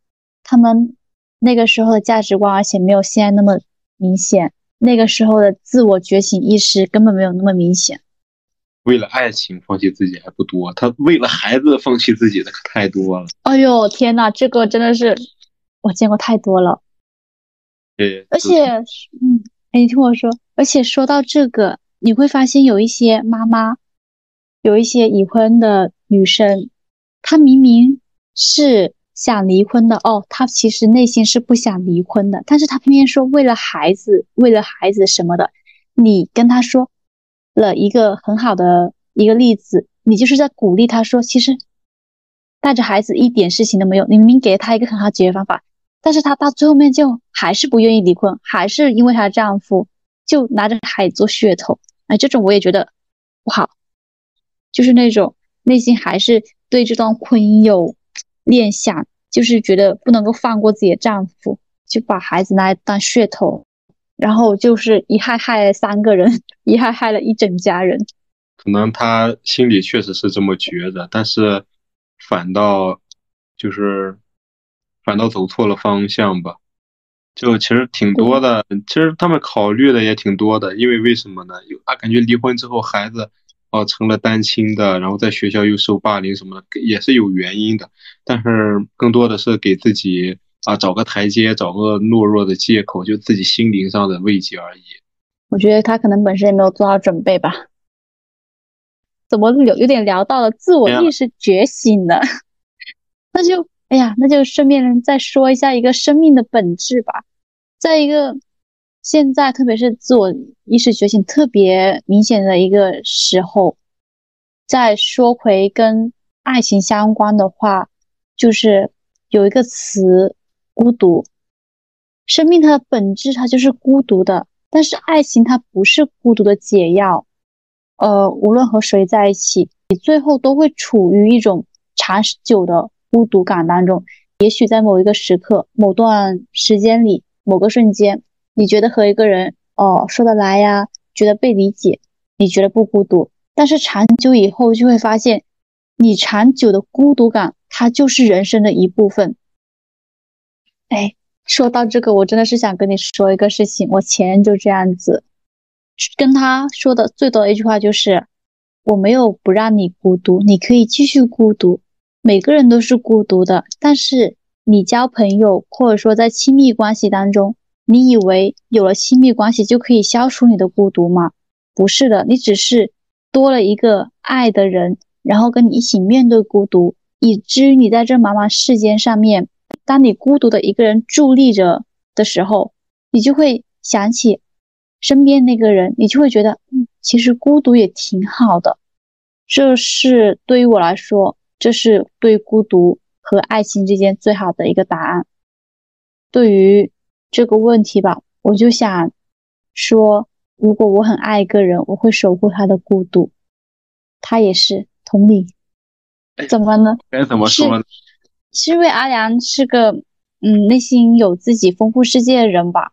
他们那个时候的价值观，而且没有现在那么明显。那个时候的自我觉醒意识根本没有那么明显。为了爱情放弃自己还不多，他为了孩子放弃自己的可太多了。哎呦天呐，这个真的是我见过太多了。对，而且，嗯，哎，你听我说，而且说到这个，你会发现有一些妈妈，有一些已婚的女生，她明明是。想离婚的哦，他其实内心是不想离婚的，但是他偏偏说为了孩子，为了孩子什么的。你跟他说了一个很好的一个例子，你就是在鼓励他说，其实带着孩子一点事情都没有。你明明给了他一个很好解决方法，但是他到最后面就还是不愿意离婚，还是因为她丈夫就拿着孩子做噱头。哎，这种我也觉得不好，就是那种内心还是对这段婚姻有。念想就是觉得不能够放过自己的丈夫，就把孩子拿来当噱头，然后就是一害害了三个人，一害害了一整家人。可能他心里确实是这么觉得，但是反倒就是反倒走错了方向吧。就其实挺多的，其实他们考虑的也挺多的，因为为什么呢？有啊，感觉离婚之后孩子。哦，成了单亲的，然后在学校又受霸凌什么的，也是有原因的。但是更多的是给自己啊找个台阶，找个懦弱的借口，就自己心灵上的慰藉而已。我觉得他可能本身也没有做好准备吧。怎么有有点聊到了自我意识觉醒呢？那就哎呀，那就顺便再说一下一个生命的本质吧。在一个。现在，特别是自我意识觉醒特别明显的一个时候，再说回跟爱情相关的话，就是有一个词“孤独”。生命它的本质，它就是孤独的。但是爱情它不是孤独的解药。呃，无论和谁在一起，你最后都会处于一种长久的孤独感当中。也许在某一个时刻、某段时间里、某个瞬间，你觉得和一个人哦说得来呀，觉得被理解，你觉得不孤独。但是长久以后就会发现，你长久的孤独感，它就是人生的一部分。哎，说到这个，我真的是想跟你说一个事情。我前任就这样子，跟他说的最多的一句话就是：“我没有不让你孤独，你可以继续孤独。”每个人都是孤独的，但是你交朋友或者说在亲密关系当中，你以为有了亲密关系就可以消除你的孤独吗？不是的，你只是多了一个爱的人，然后跟你一起面对孤独，以至于你在这茫茫世间上面，当你孤独的一个人伫立着的时候，你就会想起身边那个人，你就会觉得，嗯，其实孤独也挺好的。这是对于我来说。这是对孤独和爱情之间最好的一个答案。对于这个问题吧，我就想说，如果我很爱一个人，我会守护他的孤独。他也是同理。怎么呢？该怎么说呢？是因为阿良是个嗯内心有自己丰富世界的人吧，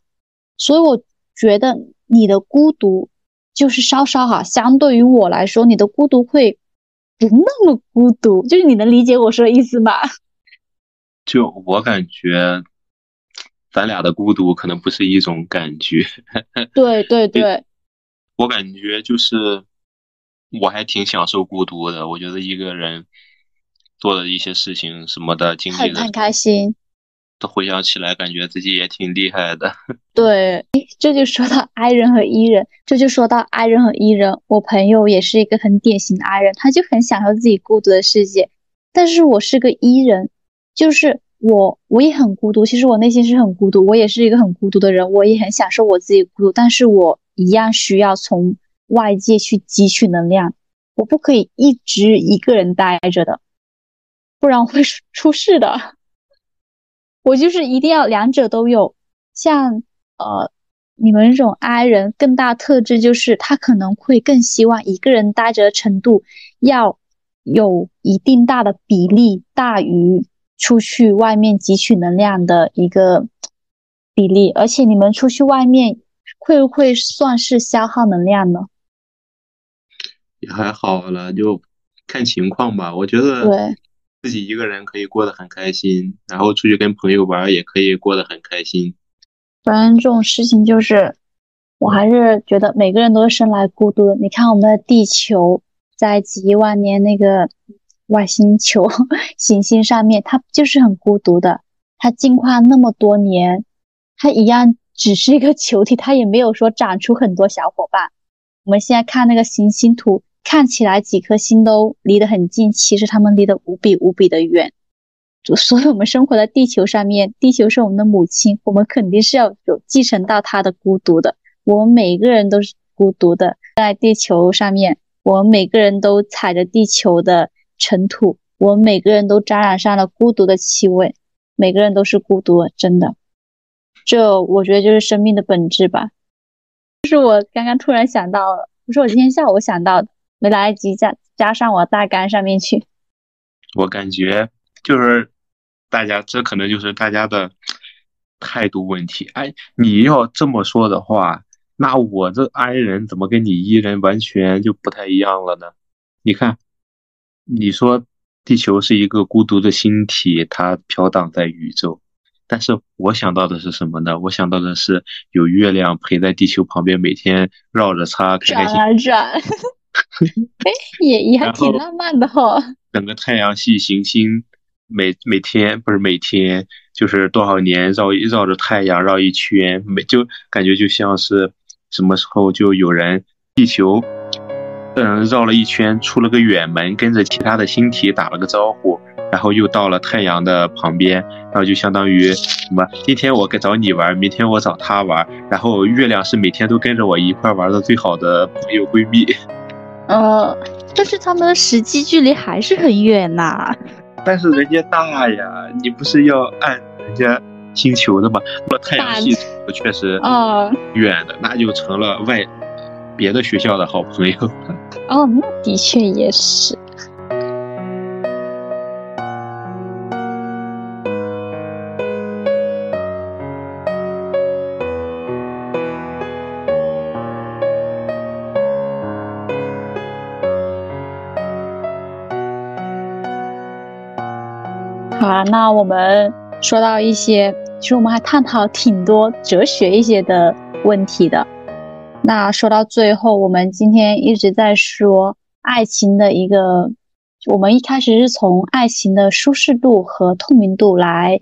所以我觉得你的孤独就是稍稍哈，相对于我来说，你的孤独会。不那么孤独，就是你能理解我说的意思吗？就我感觉，咱俩的孤独可能不是一种感觉。对对对，我感觉就是我还挺享受孤独的。我觉得一个人做的一些事情什么的，经历的很开心。都回想起来，感觉自己也挺厉害的。对，这就说到 I 人和 E 人，这就说到 I 人和 E 人。我朋友也是一个很典型的 I 人，他就很享受自己孤独的世界。但是我是个 E 人，就是我我也很孤独。其实我内心是很孤独，我也是一个很孤独的人，我也很享受我自己孤独。但是我一样需要从外界去汲取能量，我不可以一直一个人待着的，不然会出事的。我就是一定要两者都有，像呃你们这种 I 人，更大特质就是他可能会更希望一个人待着的程度要有一定大的比例大于出去外面汲取能量的一个比例，而且你们出去外面会不会算是消耗能量呢？也还好了，就看情况吧。我觉得对。自己一个人可以过得很开心，然后出去跟朋友玩也可以过得很开心。反正这种事情就是，我还是觉得每个人都是生来孤独的。你看我们的地球，在几亿万年那个外星球 行星上面，它就是很孤独的。它进化那么多年，它一样只是一个球体，它也没有说长出很多小伙伴。我们现在看那个行星图。看起来几颗星都离得很近，其实他们离得无比无比的远。所以，我们生活在地球上面，地球是我们的母亲，我们肯定是要有继承到它的孤独的。我们每个人都是孤独的，在地球上面，我们每个人都踩着地球的尘土，我们每个人都沾染上了孤独的气味，每个人都是孤独，真的。这我觉得就是生命的本质吧。就是我刚刚突然想到了，不是我今天下午想到的。没来得及加加上我大纲上面去，我感觉就是大家这可能就是大家的态度问题。哎，你要这么说的话，那我这 I 人怎么跟你 E 人完全就不太一样了呢？你看，你说地球是一个孤独的星体，它飘荡在宇宙，但是我想到的是什么呢？我想到的是有月亮陪在地球旁边，每天绕着它开开心心转。哎，也也还挺浪漫的哈。整个太阳系行星每每天不是每天，就是多少年绕绕着太阳绕一圈，每就感觉就像是什么时候就有人地球，嗯绕了一圈出了个远门，跟着其他的星体打了个招呼，然后又到了太阳的旁边，然后就相当于什么？今天我找你玩，明天我找他玩，然后月亮是每天都跟着我一块玩的最好的朋友闺蜜。呃，但是他们的实际距离还是很远呐。但是人家大呀，你不是要按人家星球的吗？那太阳系确实啊远的，那就成了外别的学校的好朋友。哦那的确也是。好啊那我们说到一些其实我们还探讨挺多哲学一些的问题的。那说到最后，我们今天一直在说爱情的一个，我们一开始是从爱情的舒适度和透明度来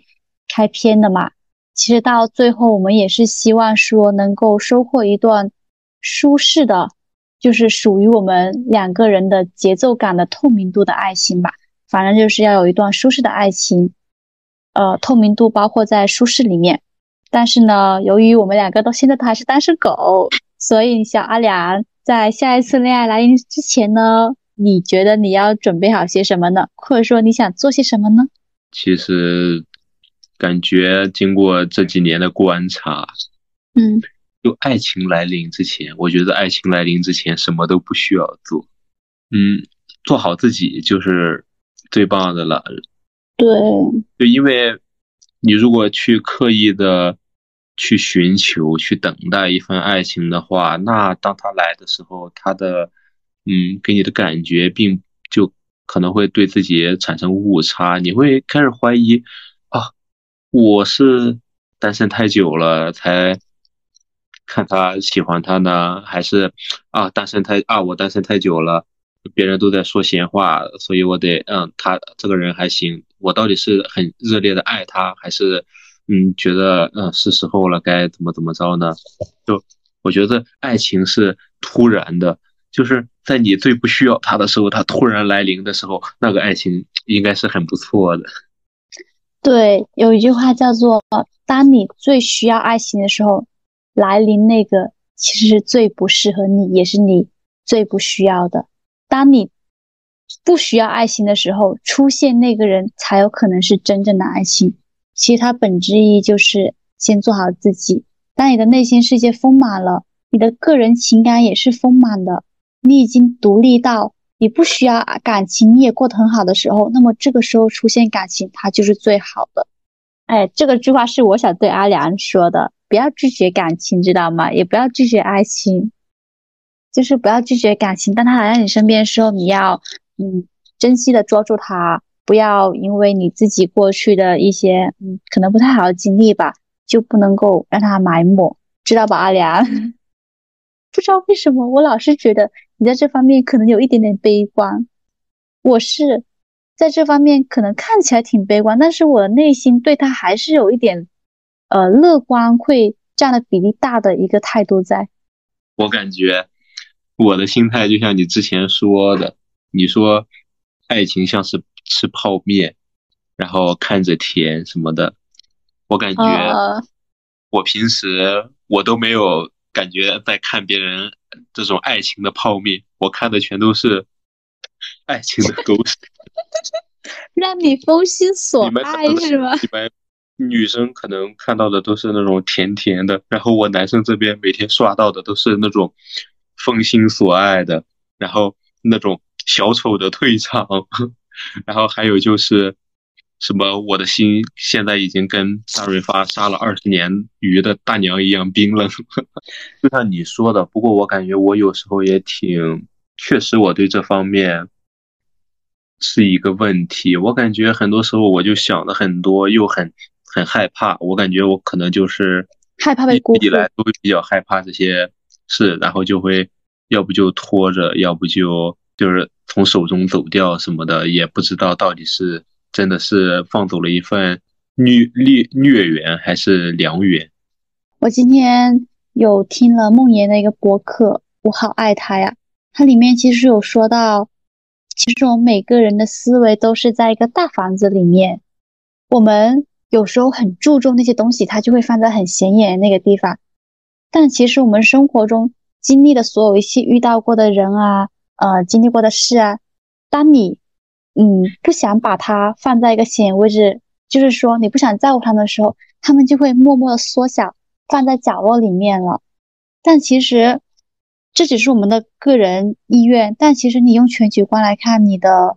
开篇的嘛。其实到最后，我们也是希望说能够收获一段舒适的，就是属于我们两个人的节奏感的透明度的爱情吧。反正就是要有一段舒适的爱情，呃，透明度包括在舒适里面。但是呢，由于我们两个到现在都还是单身狗，所以小阿良在下一次恋爱来临之前呢，你觉得你要准备好些什么呢？或者说你想做些什么呢？其实感觉经过这几年的观察，嗯，就爱情来临之前，我觉得爱情来临之前什么都不需要做，嗯，做好自己就是。最棒的了，对，就因为你如果去刻意的去寻求、去等待一份爱情的话，那当他来的时候，他的嗯给你的感觉并就可能会对自己产生误差，你会开始怀疑啊，我是单身太久了才看他喜欢他呢，还是啊单身太啊我单身太久了。别人都在说闲话，所以我得，嗯，他这个人还行。我到底是很热烈的爱他，还是，嗯，觉得，嗯，是时候了，该怎么怎么着呢？就我觉得爱情是突然的，就是在你最不需要他的时候，他突然来临的时候，那个爱情应该是很不错的。对，有一句话叫做，当你最需要爱情的时候，来临那个其实是最不适合你，也是你最不需要的。当你不需要爱情的时候，出现那个人才有可能是真正的爱情。其实它本质意义就是先做好自己。当你的内心世界丰满了，你的个人情感也是丰满的，你已经独立到你不需要感情，你也过得很好的时候，那么这个时候出现感情，它就是最好的。哎，这个句话是我想对阿良说的：不要拒绝感情，知道吗？也不要拒绝爱情。就是不要拒绝感情，当他来到你身边的时候，你要嗯珍惜的抓住他，不要因为你自己过去的一些嗯可能不太好的经历吧，就不能够让他埋没，知道吧，阿良？不知道为什么，我老是觉得你在这方面可能有一点点悲观，我是在这方面可能看起来挺悲观，但是我的内心对他还是有一点呃乐观，会占的比例大的一个态度在。我感觉。我的心态就像你之前说的，你说爱情像是吃泡面，然后看着甜什么的。我感觉我平时我都没有感觉在看别人这种爱情的泡面，我看的全都是爱情的狗屎，让你封心所爱是吗？你们女生可能看到的都是那种甜甜的，然后我男生这边每天刷到的都是那种。封心所爱的，然后那种小丑的退场，然后还有就是什么我的心现在已经跟大润发杀了二十年鱼的大娘一样冰冷，就像你说的。不过我感觉我有时候也挺，确实我对这方面是一个问题。我感觉很多时候我就想的很多，又很很害怕。我感觉我可能就是害怕被辜负，以来都比较害怕这些。事，然后就会，要不就拖着，要不就就是从手中走掉什么的，也不知道到底是真的是放走了一份虐孽孽缘还是良缘。我今天有听了梦妍的一个博客，我好爱他呀。它里面其实有说到，其实我们每个人的思维都是在一个大房子里面，我们有时候很注重那些东西，它就会放在很显眼的那个地方。但其实我们生活中经历的所有一些遇到过的人啊，呃，经历过的事啊，当你嗯不想把它放在一个显位置，就是说你不想在乎他们的时候，他们就会默默的缩小，放在角落里面了。但其实这只是我们的个人意愿，但其实你用全局观来看，你的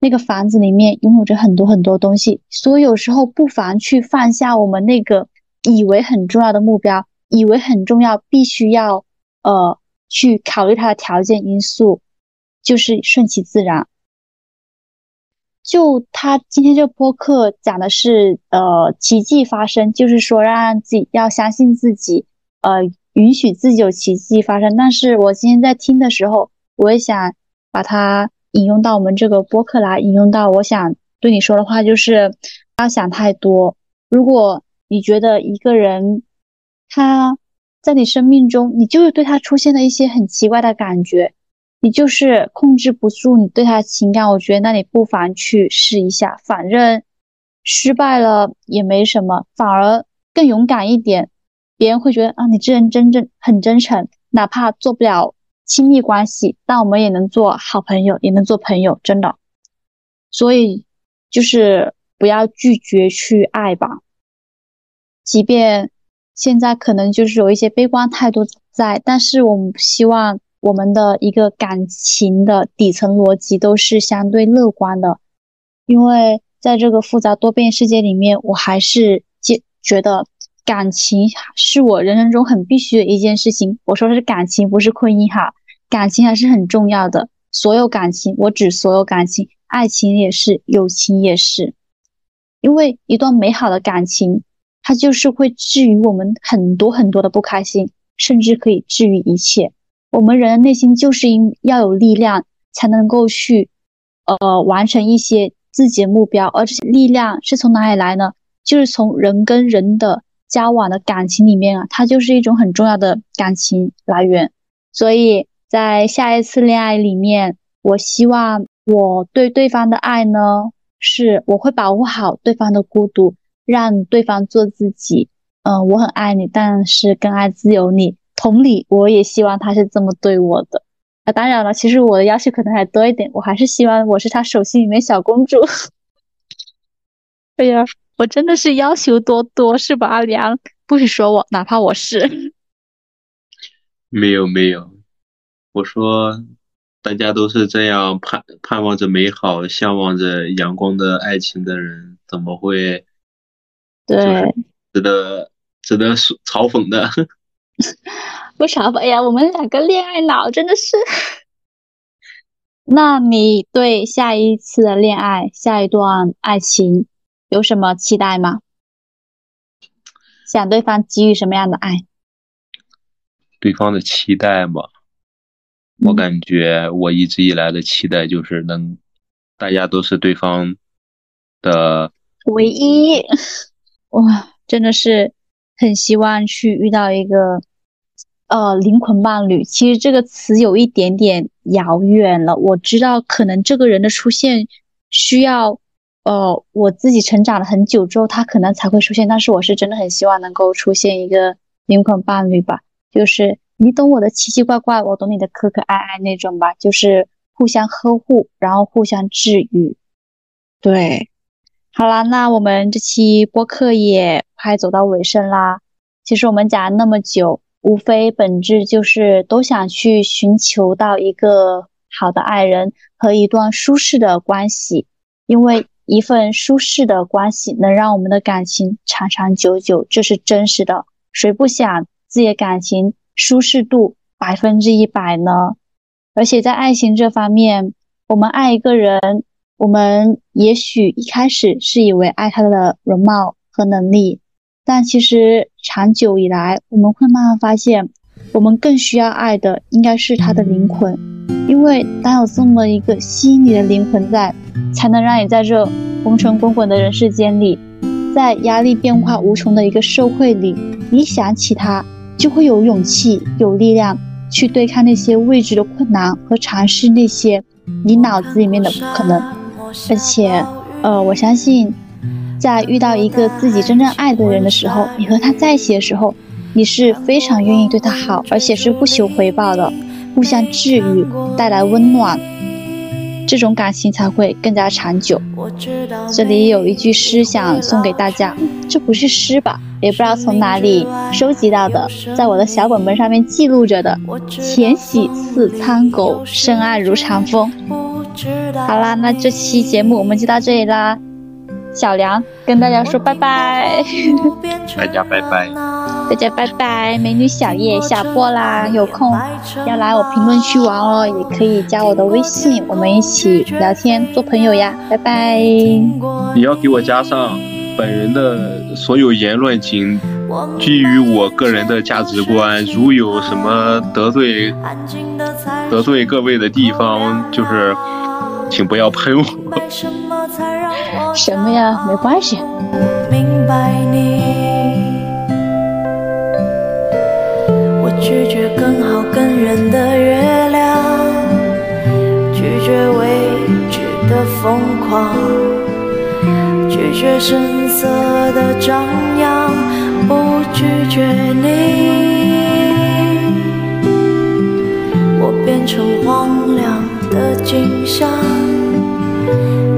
那个房子里面拥有着很多很多东西，所以有时候不妨去放下我们那个以为很重要的目标。以为很重要，必须要呃去考虑它的条件因素，就是顺其自然。就他今天这个播客讲的是，呃，奇迹发生，就是说让自己要相信自己，呃，允许自己有奇迹发生。但是我今天在听的时候，我也想把它引用到我们这个播客来，引用到我想对你说的话，就是不要想太多。如果你觉得一个人他在你生命中，你就是对他出现了一些很奇怪的感觉。你就是控制不住你对他的情感，我觉得那你不妨去试一下，反正失败了也没什么，反而更勇敢一点，别人会觉得啊，你这人真正很真诚，哪怕做不了亲密关系，但我们也能做好朋友，也能做朋友，真的。所以就是不要拒绝去爱吧，即便现在可能就是有一些悲观态度在，但是我们希望。我们的一个感情的底层逻辑都是相对乐观的，因为在这个复杂多变世界里面，我还是觉觉得感情是我人生中很必须的一件事情。我说的是感情，不是婚姻哈，感情还是很重要的。所有感情，我指所有感情，爱情也是，友情也是，因为一段美好的感情，它就是会治愈我们很多很多的不开心，甚至可以治愈一切。我们人的内心就是因要有力量，才能够去，呃，完成一些自己的目标。而这些力量是从哪里来呢？就是从人跟人的交往的感情里面啊，它就是一种很重要的感情来源。所以在下一次恋爱里面，我希望我对对方的爱呢，是我会保护好对方的孤独，让对方做自己。嗯，我很爱你，但是更爱自由你。同理，我也希望他是这么对我的。啊，当然了，其实我的要求可能还多一点，我还是希望我是他手心里面小公主。哎呀，我真的是要求多多，是吧，阿良？不许说我，哪怕我是。没有没有，我说大家都是这样盼盼望着美好、向往着阳光的爱情的人，怎么会？对，值得值得嘲嘲讽的。不嘲讽呀，我们两个恋爱脑真的是。那你对下一次的恋爱、下一段爱情有什么期待吗？想对方给予什么样的爱？对方的期待嘛，我感觉我一直以来的期待就是能，大家都是对方的唯一。哇，真的是。很希望去遇到一个，呃，灵魂伴侣。其实这个词有一点点遥远了。我知道，可能这个人的出现需要，呃，我自己成长了很久之后，他可能才会出现。但是我是真的很希望能够出现一个灵魂伴侣吧，就是你懂我的奇奇怪怪，我懂你的可可爱爱那种吧，就是互相呵护，然后互相治愈。对。好啦，那我们这期播客也快走到尾声啦。其实我们讲了那么久，无非本质就是都想去寻求到一个好的爱人和一段舒适的关系，因为一份舒适的关系能让我们的感情长长久久，这是真实的。谁不想自己的感情舒适度百分之一百呢？而且在爱情这方面，我们爱一个人。我们也许一开始是以为爱他的容貌和能力，但其实长久以来，我们会慢慢发现，我们更需要爱的应该是他的灵魂，因为当有这么一个吸引你的灵魂在，才能让你在这红尘滚滚的人世间里，在压力变化无穷的一个社会里，你想起他，就会有勇气、有力量去对抗那些未知的困难和尝试那些你脑子里面的不可能。而且，呃，我相信，在遇到一个自己真正爱的人的时候，你和他在一起的时候，你是非常愿意对他好，而且是不求回报的，互相治愈，带来温暖，这种感情才会更加长久。这里有一句诗想送给大家，这不是诗吧？也不知道从哪里收集到的，在我的小本本上面记录着的：“浅喜似苍狗，深爱如长风。”好啦，那这期节目我们就到这里啦。小梁跟大家说拜拜，大家拜拜。大家拜拜，美女小叶下播啦，有空要来我评论区玩哦，也可以加我的微信，我们一起聊天做朋友呀，拜拜。你要给我加上本人的所有言论，请基于我个人的价值观，如有什么得罪得罪各位的地方，就是请不要喷我。什么呀？没关系。明白你。我拒绝更好更圆的月亮，拒绝未知的疯狂，拒绝声色的张扬，不拒绝你。我变成荒凉的景象，